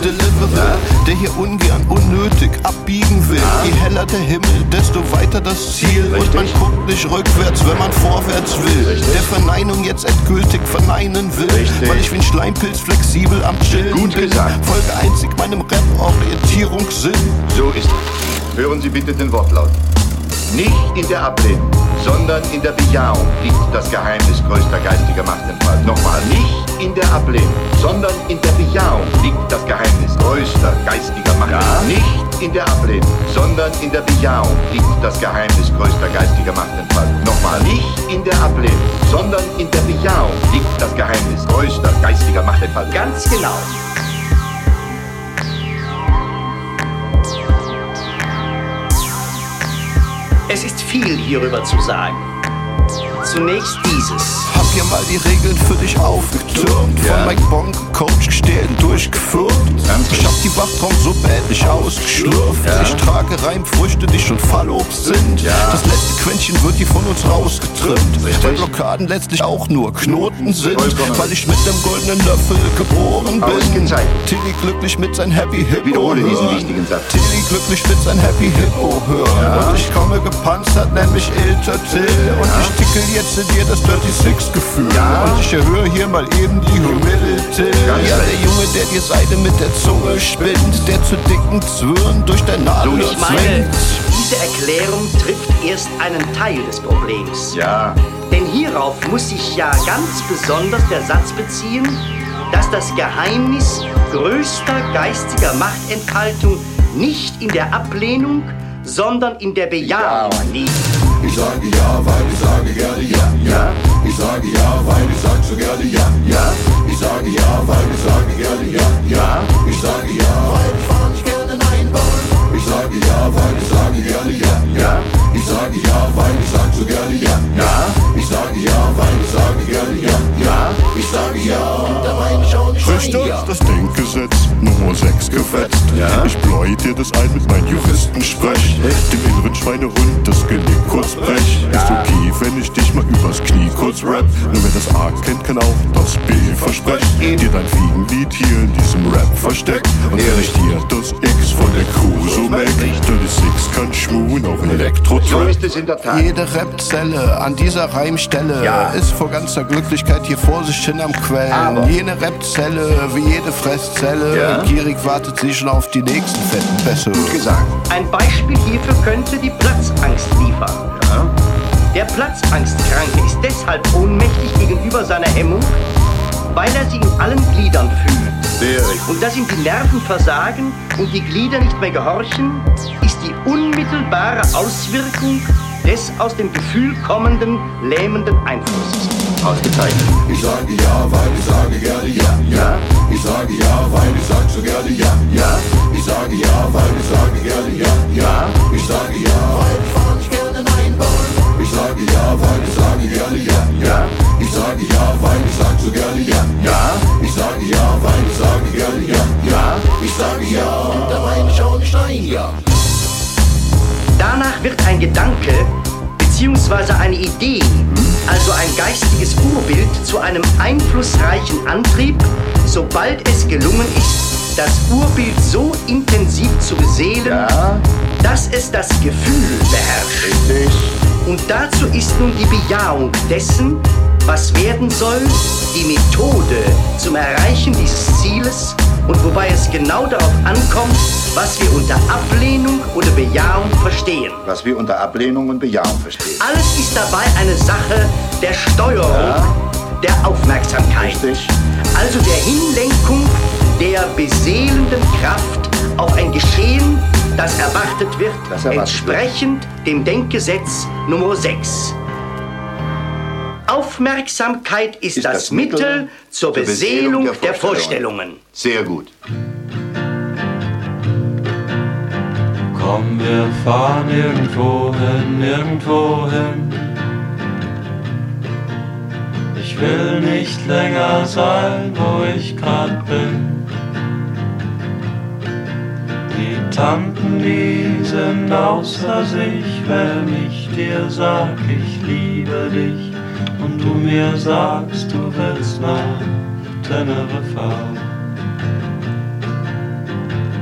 Delivery, der hier ungern unnötig abbiegen will. Je heller der Himmel, desto weiter das Ziel. Und man guckt nicht rückwärts, wenn man vorwärts will. Der Verneinung jetzt endgültig verneinen will. Weil ich wie ein Schleimpilz flexibel am Chillen Gut bin. Folge einzig meinem Rap-Orientierungssinn. So ist es. Hören Sie bitte den Wortlaut. Nicht in der Ablehnung, sondern in der Bejahung liegt das Geheimnis größter geistiger Machtentfaltung. Nochmal, nicht in der Ablehnung, sondern in der Bejahung liegt das Geheimnis größter geistiger Machtentfaltung. Nicht in der Ablehnung, sondern in der Bejahung liegt das Geheimnis größter geistiger Machtentfaltung. Nochmal, nicht in der Ablehnung, sondern in der Bejahung liegt das Geheimnis größter geistiger Machtentfaltung. Ganz genau. Es ist viel hierüber zu sagen. Zunächst dieses. Hier mal die Regeln für dich aufgetürmt. Von Mike Bonk gecoacht, gestellt, durchgeführt. Ich hab die Wachtraum so bädlich ausgeschlürft. Ich trage Reimfrüchte, die schon Fallobst sind. Das letzte Quäntchen wird hier von uns rausgetrimmt. Weil Blockaden letztlich auch nur Knoten sind. Weil ich mit dem goldenen Löffel geboren bin. Tilly glücklich mit sein Happy Hippo Wiederhole diesen hören. wichtigen Satz. Tilly glücklich mit sein Happy Hippo hören. Und ich komme gepanzert, nenn mich Ilter Till. Und ich tickel jetzt in dir das Dirty Six Gefühl. Und ich erhöhe hier mal eben die Humility. Ja, der Junge, der dir Seide mit der Zunge spinnt. Der zu dicken Zwirn durch dein Nadel ich meine, diese Erklärung trifft erst einen Teil des Problems. Ja. Denn hierauf muss sich ja ganz besonders der Satz beziehen, dass das Geheimnis größter geistiger Machtentfaltung nicht in der Ablehnung, sondern in der Bejahung liegt. Ich sage ja, weil ich sage gerne ja, ja. Ich sage ja, weil ich sag so gerne ja, ja. Ich sage ja, weil ich sage gerne ja, ja. Ich sage ja, weil ich fahr nicht gerne nein Ich sage ja, weil ich sage gerne ja, ja. Ich sage ja, weil ich sag so gerne ja, ja. Ich sage ja, weil ich sage gerne ja, ja. Ich sage ja, da meine ich auch nicht Richter, das Denkgesetz Nummer 6 gefetzt. Ich bläu dir das ein mit meinem Juristensprech. Dem inneren Schweinehund das Genick kurz brech. Ist okay, wenn ich dich mal übers Knie kurz rap. Nur wer das A kennt, kann auch das B versprechen. Dir dein Fliegenlied hier in diesem Rap versteckt. So ist es in der Tat. Jede Rapzelle an dieser Reimstelle ist vor ganzer Glücklichkeit hier vor sich hin am Quellen. Aber- Jene Rapzelle, wie jede Fresszelle, Ja. gierig wartet sie schon auf die nächsten fetten Pässe. gesagt. Ein Beispiel hierfür könnte die Platzangst liefern. Der Platzangstkranke ist deshalb ohnmächtig gegenüber seiner Hemmung, weil er sie in allen Gliedern fühlt. Und dass ihm die Nerven versagen und die Glieder nicht mehr gehorchen, ist die unmittelbare Auswirkung des aus dem Gefühl kommenden lähmenden Einflusses. Ausgezeichnet. Ich sage ja, weil ich sage gerne ja, ja. Ich sage ja, weil ich sag so gerne ja, ja. Ich sage ja, weil ich sage gerne ja, ja. Ich sage ja, weil ich nicht gerne nein Ich sage ja, weil ich sage gerne ja, ja. Ich sage ja, weil ich sag so gerne ja, ja. Ich sage ja, weil ich sage gerne ja, ja. Ich sage ja, da meine ich auch nicht nein, ja. Danach wird ein Gedanke bzw. eine Idee, also ein geistiges Urbild, zu einem einflussreichen Antrieb, sobald es gelungen ist, das Urbild so intensiv zu beseelen, dass es das Gefühl beherrscht. Und dazu ist nun die Bejahung dessen, was werden soll, die Methode zum Erreichen dieses Zieles und wobei es genau darauf ankommt, was wir unter Ablehnung oder Bejahung verstehen. Was wir unter Ablehnung und Bejahung verstehen. Alles ist dabei eine Sache der Steuerung, der Aufmerksamkeit. Also der Hinlenkung der beseelenden Kraft auf ein Geschehen, das erwartet wird, entsprechend dem Denkgesetz Nummer 6. Aufmerksamkeit ist, das, Mittel zur Beseelung der Vorstellungen. Sehr gut. Komm, wir fahren irgendwo hin, irgendwo hin. Ich will nicht länger sein, wo ich grad bin. Tanten, die sind außer sich, wenn ich dir sag, ich liebe dich und du mir sagst, du willst nach Teneriffa.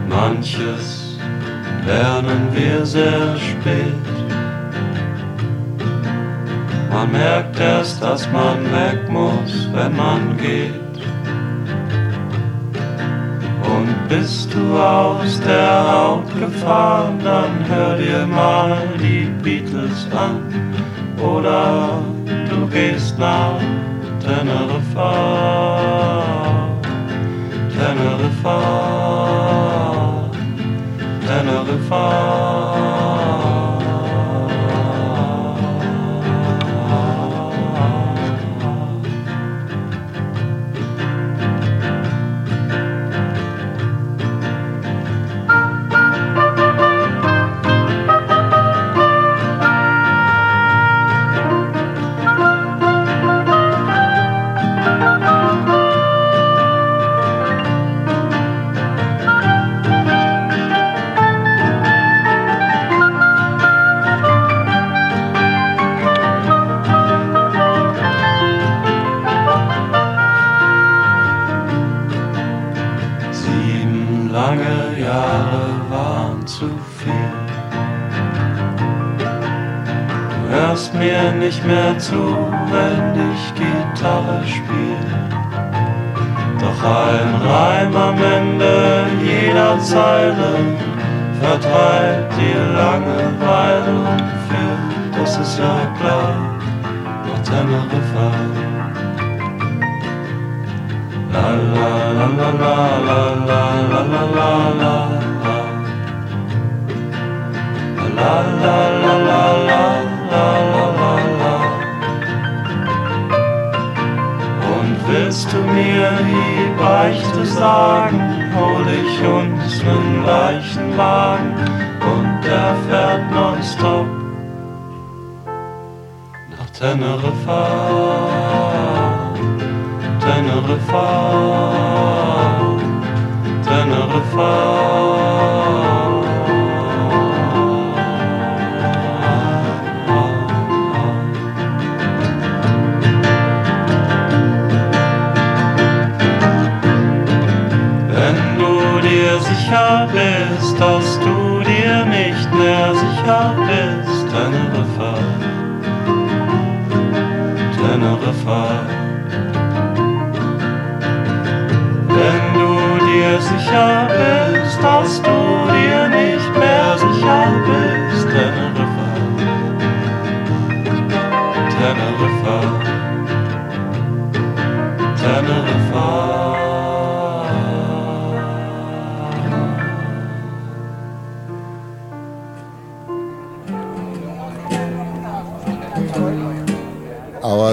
Manches lernen wir sehr spät. Man merkt erst, dass man weg muss, wenn man geht. Bist du aus der Haut gefahren, dann hör dir mal die Beatles an. oder du gehst nach Teneriffa. Teneriffa. Teneriffa. Mir nicht mehr zu, wenn ich Gitarre spiel. Doch ein Reim am Ende jeder Zeile vertreibt die Langeweile und führt, das ist ja klar, nach Teneriffa. La la la la la la la la la la la La la la la la la la willst du mir die Beichte sagen, hol ich uns nen Leichenwagen und der fährt nonstop nach Teneriffa. Teneriffa, Teneriffa. Sicher bist, Teneriffa, Teneriffa. Wenn du dir sicher bist, dass du dir nicht mehr sicher bist, Teneriffa,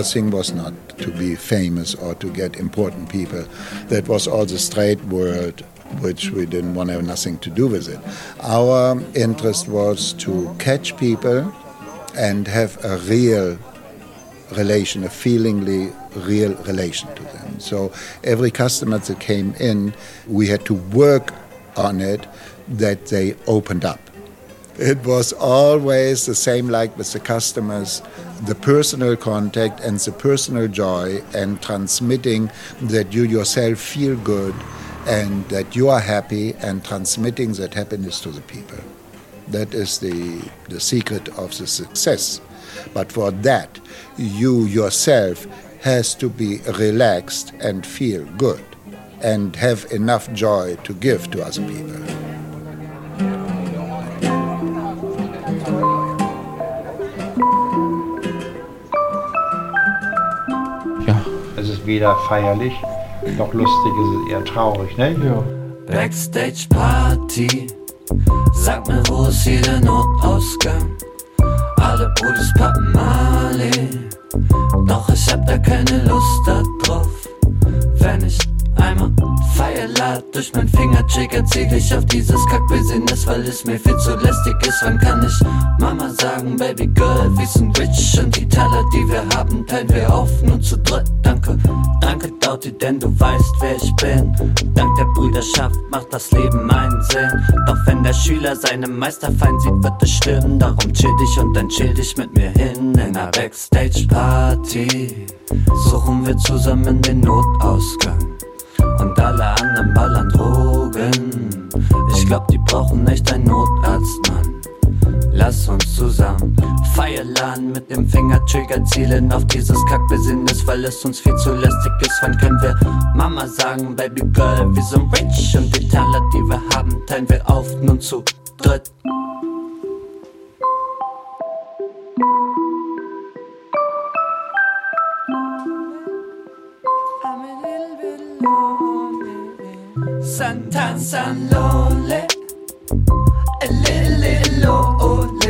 Our thing was not to be famous or to get important people. That was all the straight world, which we didn't want to have nothing to do with it. Our interest was to catch people and have a real relation, a feelingly real relation to them. So every customer that came in, we had to work on it that they opened up. It was always the same like with the customers, the personal contact and the personal joy and transmitting that you yourself feel good and that you are happy and transmitting that happiness to the people. That is the, the secret of the success. But for that, you yourself has to be relaxed and feel good and have enough joy to give to other people. Weder feierlich noch lustig, es ist eher traurig, ne? Ja. Backstage Party. Sag mir, wo ist hier der Notausgang? Alle Brudis pappen Marley. Doch ich hab da keine Lust da drauf. Wenn ich einmal Feier lad durch mein Fingertrigger, ziel ich auf dieses Kackbusiness, weil es mir viel zu lästig ist. Wann kann ich Mama sagen, Baby Girl, wir sind rich und die Teller, die wir haben, teilen wir auf, nur zu dritt. Danke, danke Dauti, denn du weißt, wer ich bin. Dank der Brüderschaft macht das Leben einen Sinn. Doch wenn der Schüler seinen Meisterfeind sieht, wird es stimmen. Darum chill dich und dann chill dich mit mir hin in einer Backstage-Party. Suchen wir zusammen den Notausgang. Und alle anderen ballern Drogen. Ich glaub, die brauchen echt einen Notarzt, Mann. Lass uns zusammen Feier laden mit dem Fingertrigger zielen auf dieses Kackbusiness, weil es uns viel zu lästig ist. Wann können wir Mama sagen, Baby Girl, wir sind rich und die Taler, die wir haben, teilen wir auf, nun zu dritt. san tan san lole. A little, little, oh,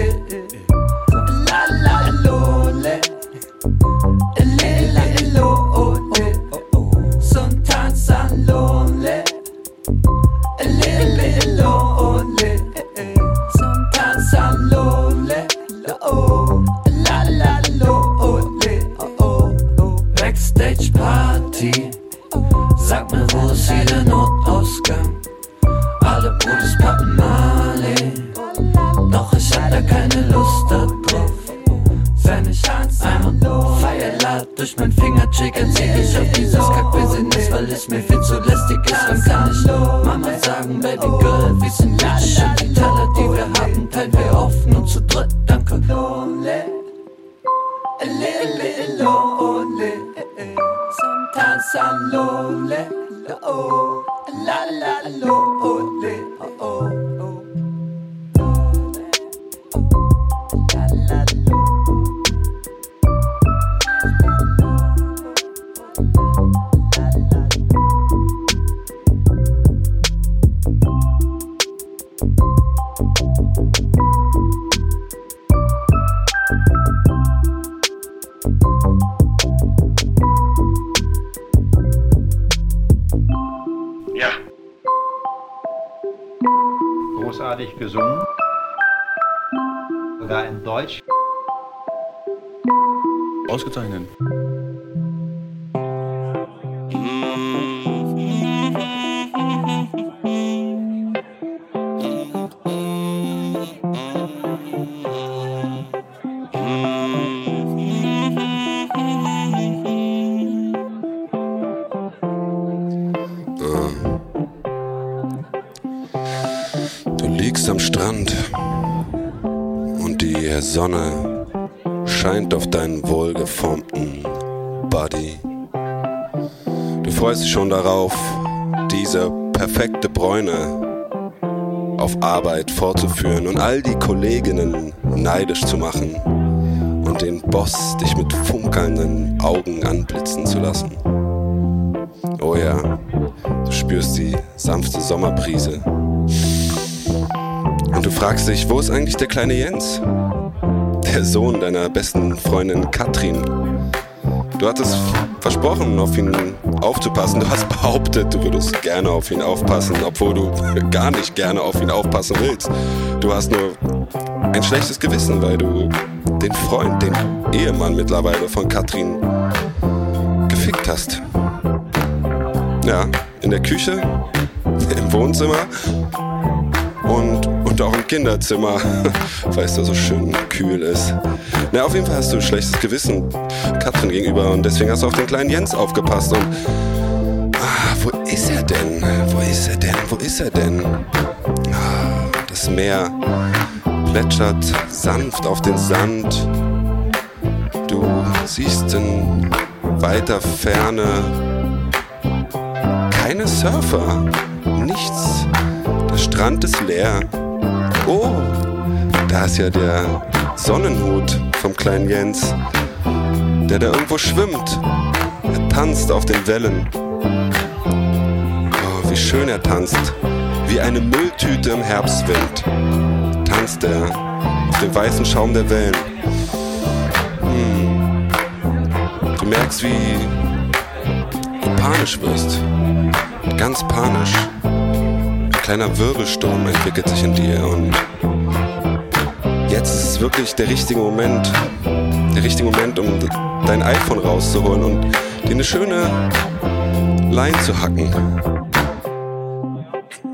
eigentlich der kleine Jens? Der Sohn deiner besten Freundin Katrin. Du hattest versprochen, auf ihn aufzupassen. Du hast behauptet, du würdest gerne auf ihn aufpassen, obwohl du gar nicht gerne auf ihn aufpassen willst. Du hast nur ein schlechtes Gewissen, weil du den Freund, den Ehemann mittlerweile von Katrin gefickt hast. Ja, in der Küche, im Wohnzimmer und, und auch im Kinderzimmer, weil es da so schön kühl ist. Na, auf jeden Fall hast du ein schlechtes Gewissen Katrin gegenüber und deswegen hast du auf den kleinen Jens aufgepasst und ah, wo ist er denn? Wo ist er denn? Wo ist er denn? Ah, das Meer plätschert sanft auf den Sand. Du siehst in weiter Ferne keine Surfer, nichts. Der Strand ist leer. Oh, da ist ja der Sonnenhut vom kleinen Jens, der da irgendwo schwimmt. Er tanzt auf den Wellen. Oh, wie schön er tanzt. Wie eine Mülltüte im Herbstwind. Tanzt er auf dem weißen Schaum der Wellen. Hm. Du merkst, wie du panisch wirst. Ganz panisch. Ein kleiner Wirbelsturm entwickelt sich in dir und jetzt ist es wirklich der richtige Moment. Der richtige Moment, um dein iPhone rauszuholen und dir eine schöne Line zu hacken.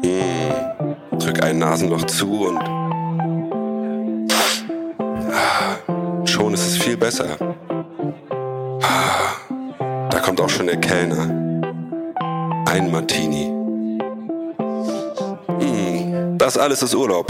Hm. Drück ein Nasenloch zu und schon ist es viel besser. Da kommt auch schon der Kellner. Ein Martini. Alles ist Urlaub.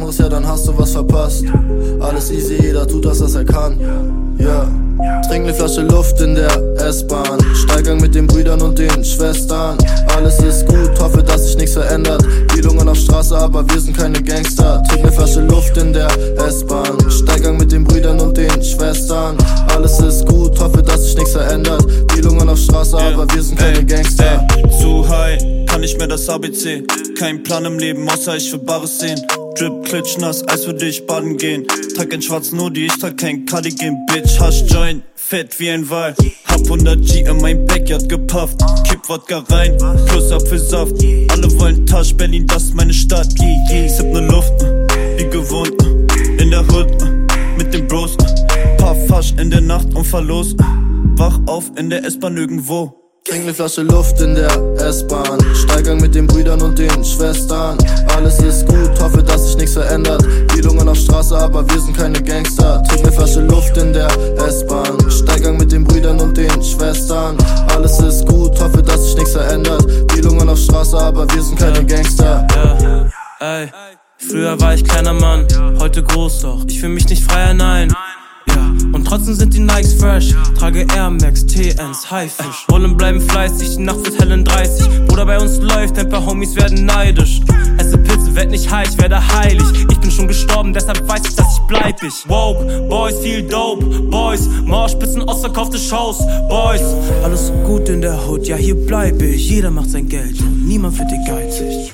Anderes, ja, dann hast du was verpasst. Alles easy, jeder tut das, was er kann. Ja. Trink ne Flasche Luft in der S-Bahn. Steigang mit den Brüdern und den Schwestern. Alles ist gut, hoffe, dass sich nichts verändert. Bielungen auf Straße, aber wir sind keine Gangster. Trink ne Flasche Luft in der S-Bahn. Steigang mit den Brüdern und den Schwestern. Alles ist gut, hoffe, dass sich nichts verändert. Bielungen auf Straße, aber wir sind keine Gangster. Zu high, kann nicht mehr das ABC. Kein Plan im Leben, außer ich will Bares sehen. Drip, klitschnass, als würde ich baden gehen. Trag ein schwarzen Hoodie, ich trag kein Cardigan, Bitch. Hasch Joint, fett wie ein Wal. Hab 100 G in mein Backyard gepufft. Kipp Wodka rein, plus Apfelsaft. Alle wollen Tasch, Berlin, das ist meine Stadt. Sipp ne Luft, wie gewohnt. In der Hood, mit den Bros. Paar Fasch in der Nacht und verlos. Wach auf in der S-Bahn irgendwo. Trink ne Flasche Luft in der S-Bahn. Steigang mit den Brüdern und den Schwestern. Alles ist gut, hoffe, dass sich nichts verändert. Bielungen auf Straße, aber wir sind keine Gangster. Trink ne Flasche Luft in der S-Bahn. Steigang mit den Brüdern und den Schwestern. Alles ist gut, hoffe, dass sich nichts verändert. Bielungen auf Straße, aber wir sind keine Gangster. Ey, früher war ich kleiner Mann, heute groß doch. Ich fühl mich nicht freier, nein. Trotzdem sind die Nikes fresh. Trage Air Max, TNs, Haifisch. Rollen bleiben fleißig, die Nacht wird hell in 30. Bruder, bei uns läuft, ein paar Homies werden neidisch. Esse Pizza, werd nicht high, ich werde heilig. Ich bin schon gestorben, deshalb weiß ich, dass ich bleib ich. Woke, Boys, viel dope, Boys. Mauerspitzen, ausverkaufte Shows, Boys. Alles gut in der Hood, ja, hier bleib ich. Jeder macht sein Geld und niemand wird dir geizig.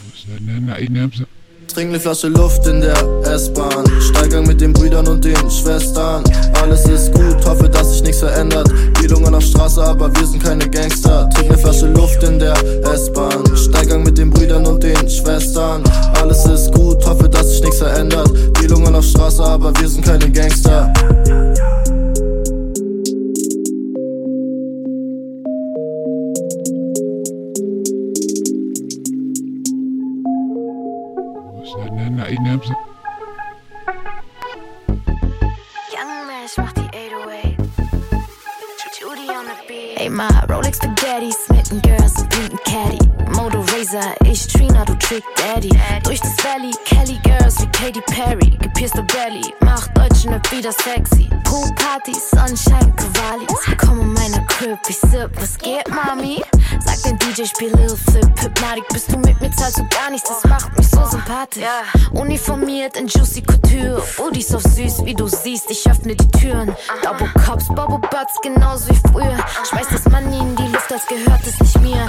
Trink ne Flasche Luft in der S-Bahn. Steigang mit den Brüdern und den Schwestern. Alles ist gut, hoffe, dass sich nichts verändert. Bielungen auf Straße, aber wir sind keine Gangster. Trink ne Flasche Luft in der S-Bahn. Steigang mit den Brüdern und den Schwestern. Alles ist gut, hoffe, dass sich nichts verändert. Bielungen auf Straße, aber wir sind keine Gangster. Young Mesh macht ma, Rolex Spaghetti, smitten Girls und pinken Caddy. Moto Razor, ich Trina, du Trick Daddy. Durch das Valley, Kelly Girls wie Katy Perry. Gepierste Belly, macht Deutschen Rap wieder sexy. Pool Party, Sunshine, Cavallis. Komm in meiner Crib, ich sip, was geht, Mami? Sag den DJ, spiel Lil Flip, Hypnotic, bist du mit mir, zahlst du gar nichts, das macht mich so sympathisch. Uniformiert in Juicy Couture, Booties auf süß, wie du siehst, ich öffne die Türen. Double Cups, Bubble Butts, genauso wie früher. Schmeiß das Money in die Luft, als gehört es nicht mir.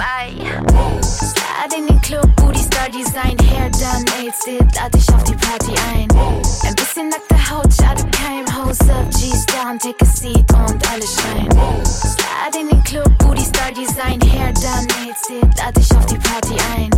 Slide in den Club, Booty Star Design, Hair done, Nails it, lad dich auf die Party ein. Ein bisschen nackte Haut, schade kein Hose G's down, take a seat und alle schreien. Slide in den Club, Booty Star Design, Hair done, Nails it, lad dich auf die Party ein.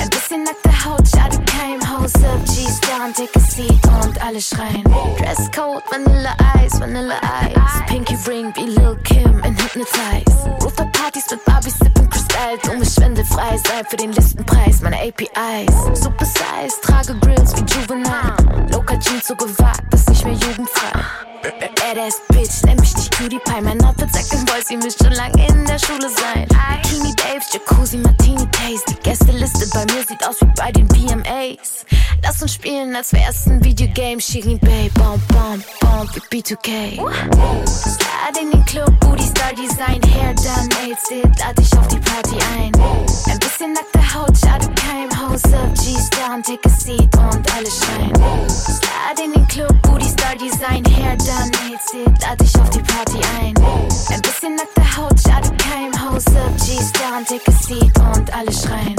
Ein bisschen nackte Haut, schade kein Hose G's down, take a seat und alle schreien. Dresscode, Vanilla Ice, Vanilla Ice. Pinky Ring wie Lil Kim in Hypnotize. Rooftop Partys mit Barbies, sippen Kristall. Dumme frei sei für den Listenpreis. Meine APIs, Super Size, trage Grills wie Juvenile. Local Jeans so gewagt, ist nicht mehr jugendfrei. Badass Bitch, nenn mich nicht Cutie Pie. Mein Outfit sagt den Boys, ihr müsst schon lang in der Schule sein. Bikini Babes, Jacuzzi, Martini Taste. Die Gästeliste bei mir sieht aus wie bei den VMAs. Lass uns spielen, als wär's ein Videogame. Shirin Bay, Bomb, Bomb, Bomb wie B2K. Slide in den Club, Booty Star Design, Hair done, Nails it, lad dich auf die Party ein. Ein bisschen nackte Haut, schade kein Hose up, G's down, take a seat und alle schreien. Slide in den Club, Booty Star Design, Hair done, Nails it, lad dich auf die Party ein. Ein bisschen nackte Haut, schade kein Hose up, G's down, take a seat und alle schreien.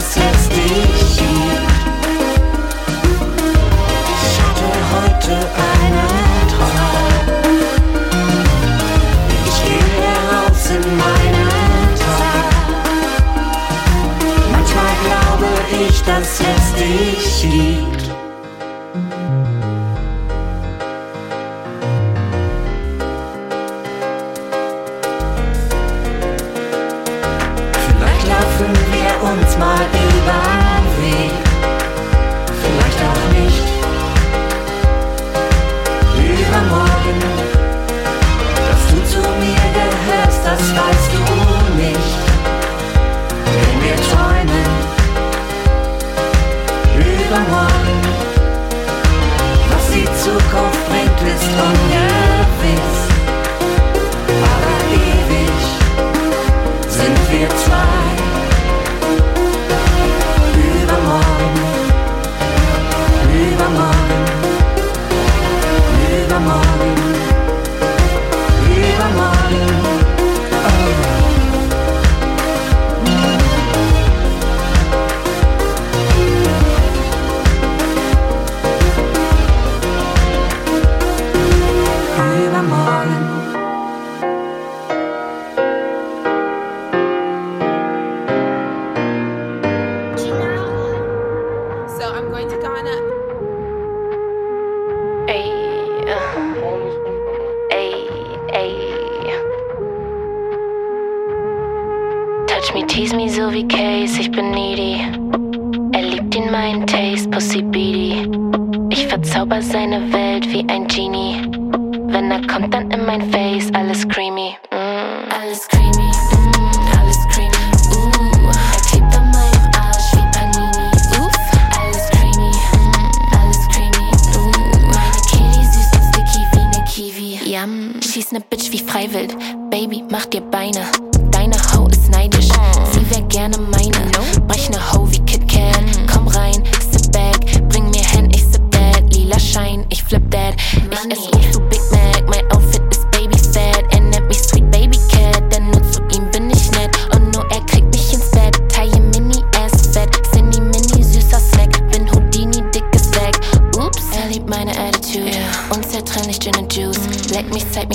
fantastic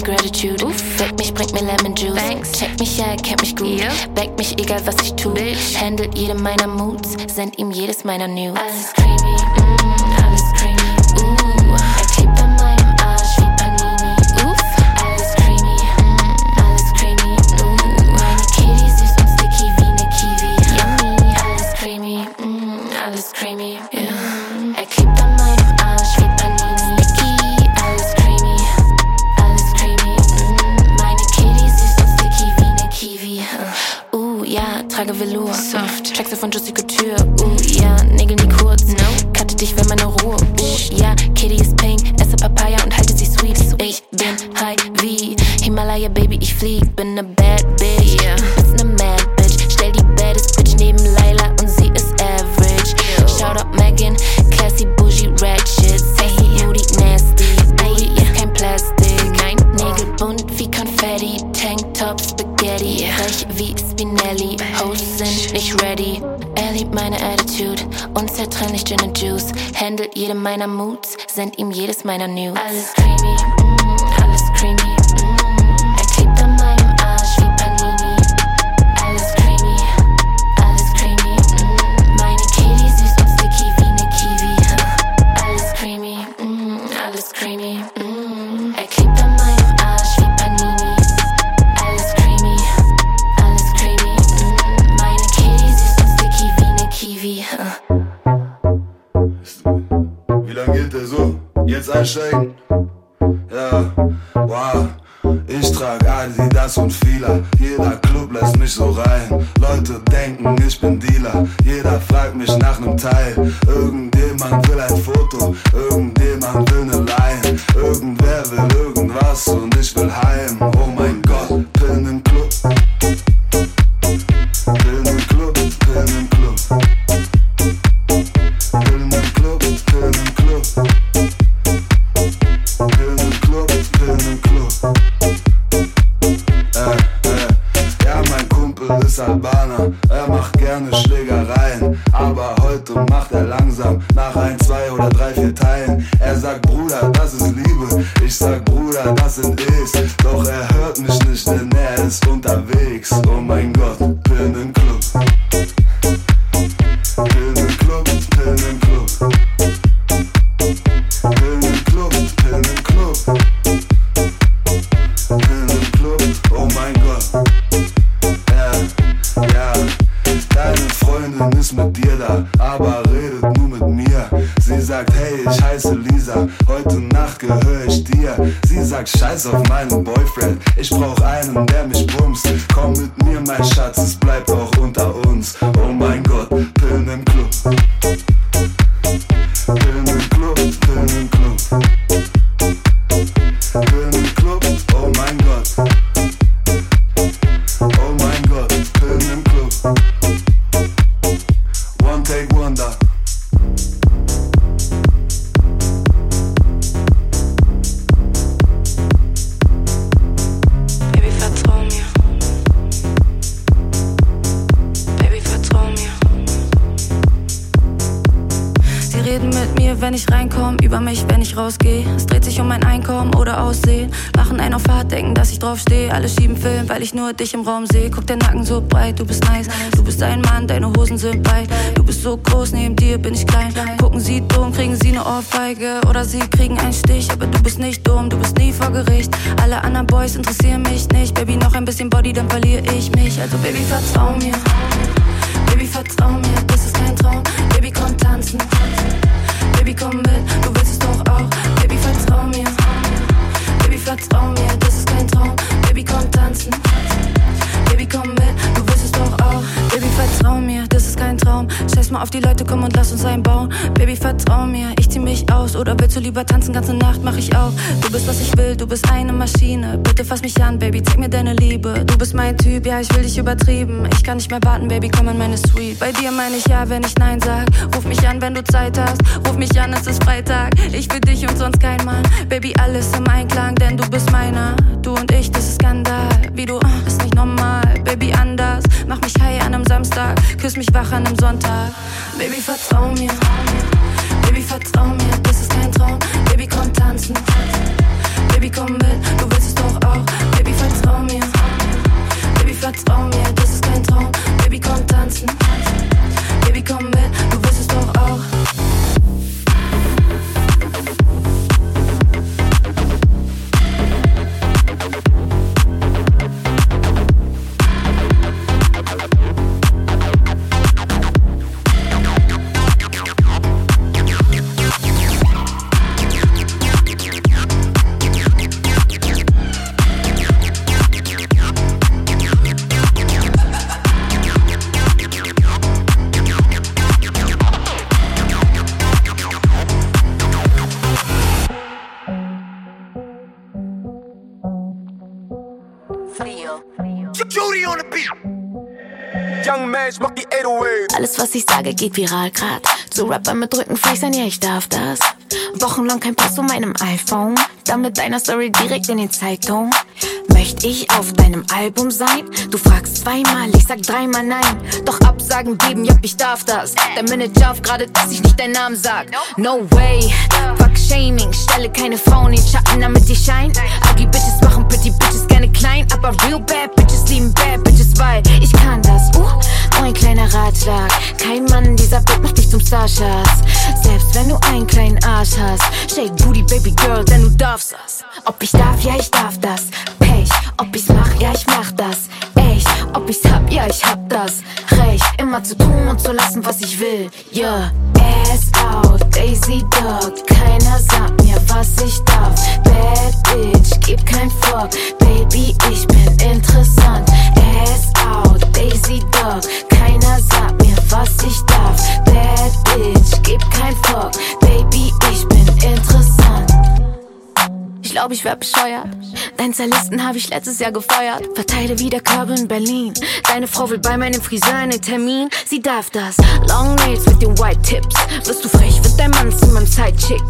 Gratitude. Uff. Weck mich, bringt mir Lemon Juice. Thanks. Check mich, ja, er kennt mich gut. Yeah. Mich, egal was ich tu. Bitch. Handelt jede meiner Moods, send ihm jedes meiner News. Alles creamy, mm, alles creamy. von Jussie Couture, uh, ja. Nägel nie kurz, no, cutte dich, wenn meine Ruhe, uh, ja, yeah. Kitty ist pink, esse Papaya und halte sie sweet, ich bin high wie Himalaya, Baby, ich flieg, bin ne meiner News. Alles dreamy. Jetzt dich im Raum sehe. Guck, der Nacken so breit, du bist lieber tanzen, ganze Nacht mach ich auch. Du bist, was ich will, du bist eine Maschine. Bitte fass mich an, Baby, zeig mir deine Liebe. Du bist mein Typ, ja, ich will dich übertrieben. Ich kann nicht mehr warten, Baby, komm in meine Suite. Bei dir meine ich ja, wenn ich Nein sag. Ruf mich an, wenn du Zeit hast. Ruf mich an, es ist Freitag. Ich für dich und sonst kein Mann. Baby, alles im Einklang, denn du bist meiner. Du und ich, das ist Skandal. Wie du, ah, ist nicht normal. Baby, anders. Mach mich high an einem Samstag. Küss mich wach an einem Sonntag. Baby, vertrau mir. Baby, vertrau mir, tanzen. Baby, komm mit, du willst es doch auch. Baby, vertrau mir. Baby, vertrau mir, das ist kein Traum. Baby, komm tanzen. Baby, komm mit, Alles, was ich sage, geht viral grad. Zu Rapper mit Rückenfleisch sein, ja, ich darf das. Wochenlang kein Post von meinem iPhone. Dann mit deiner Story direkt in den Zeitung. Möchte ich auf deinem Album sein? Du fragst zweimal, ich sag dreimal nein. Doch Absagen geben, ja, ich darf das. Der Manager auf gerade, dass ich nicht deinen Namen sag. No way, fuck Shaming. Stelle keine Frauen in Schatten, damit ich schein. All die Bitches machen pretty Bitches gerne klein. Aber real bad Bitches lieben bad Bitches, weil ich kann das. Uh, nur ein kleiner Ratschlag. Kein Mann dieser Welt macht dich zum Starschatz. Selbst wenn du einen kleinen Arsch hast. Shake Booty, Baby Girl, denn du darfst das. Ob ich darf, ja, ich darf das. Pech, ob ich's mach, ja, ich mach das. Ob ich's hab, ja, ich hab das. Recht, immer zu tun und zu lassen, was ich will. Yeah, ass out, Daisy Dog. Keiner sagt mir, was ich darf. Bad Bitch, gib kein Fuck. Baby, ich bin interessant. Ass out, Daisy Dog. Keiner sagt mir, was ich darf. Bad Bitch, gib kein Fuck. Baby, ich bin interessant. Ich glaub, ich wär bescheuert. Dein Stylisten hab ich letztes Jahr gefeuert. Verteile wieder Körbe in Berlin. Deine Frau will bei meinem Friseur einen Termin. Sie darf das. Long Nails mit den White Tips. Wirst du frech, wird dein Mann zu meinem Sidechick.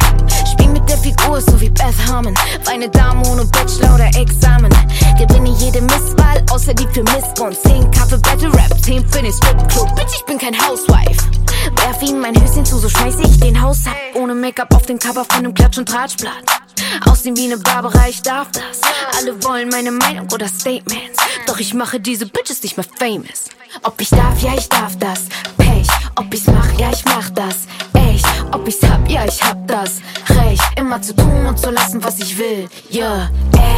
Spiel mit der Figur, so wie Beth Harmon. Weine Dame ohne Bachelor oder Examen. Gewinne jede Misswahl, außer die für Missbrauch. 10 Kaffee Battle Rap, 10 für den Stripclub. Bitch, ich bin kein Housewife. Werf ihm mein Höschen zu, so schmeiß ich den Haus ab. Ohne Make-up auf dem Cover von einem Klatsch- und Tratschblatt. Aussehen wie ne Barbara, ich darf das. Alle wollen meine Meinung oder Statements. Doch ich mache diese Bitches nicht mehr famous. Ob ich darf, ja, ich darf das. Pech, ob ich's mach, ja, ich mach das. Echt, ob ich's hab, ja, ich hab das. Recht, immer zu tun und zu lassen, was ich will. Yeah,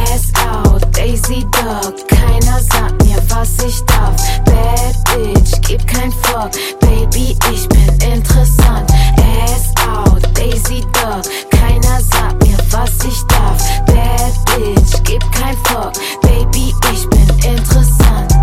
ass out, Daisy Dog. Keiner sagt mir, was ich darf. Bad Bitch, gib kein Fuck. Baby, ich bin interessant. Ass out, Daisy Dog. Keiner sagt was ich darf. Bad Bitch, gib kein Fuck. Baby, ich bin interessant.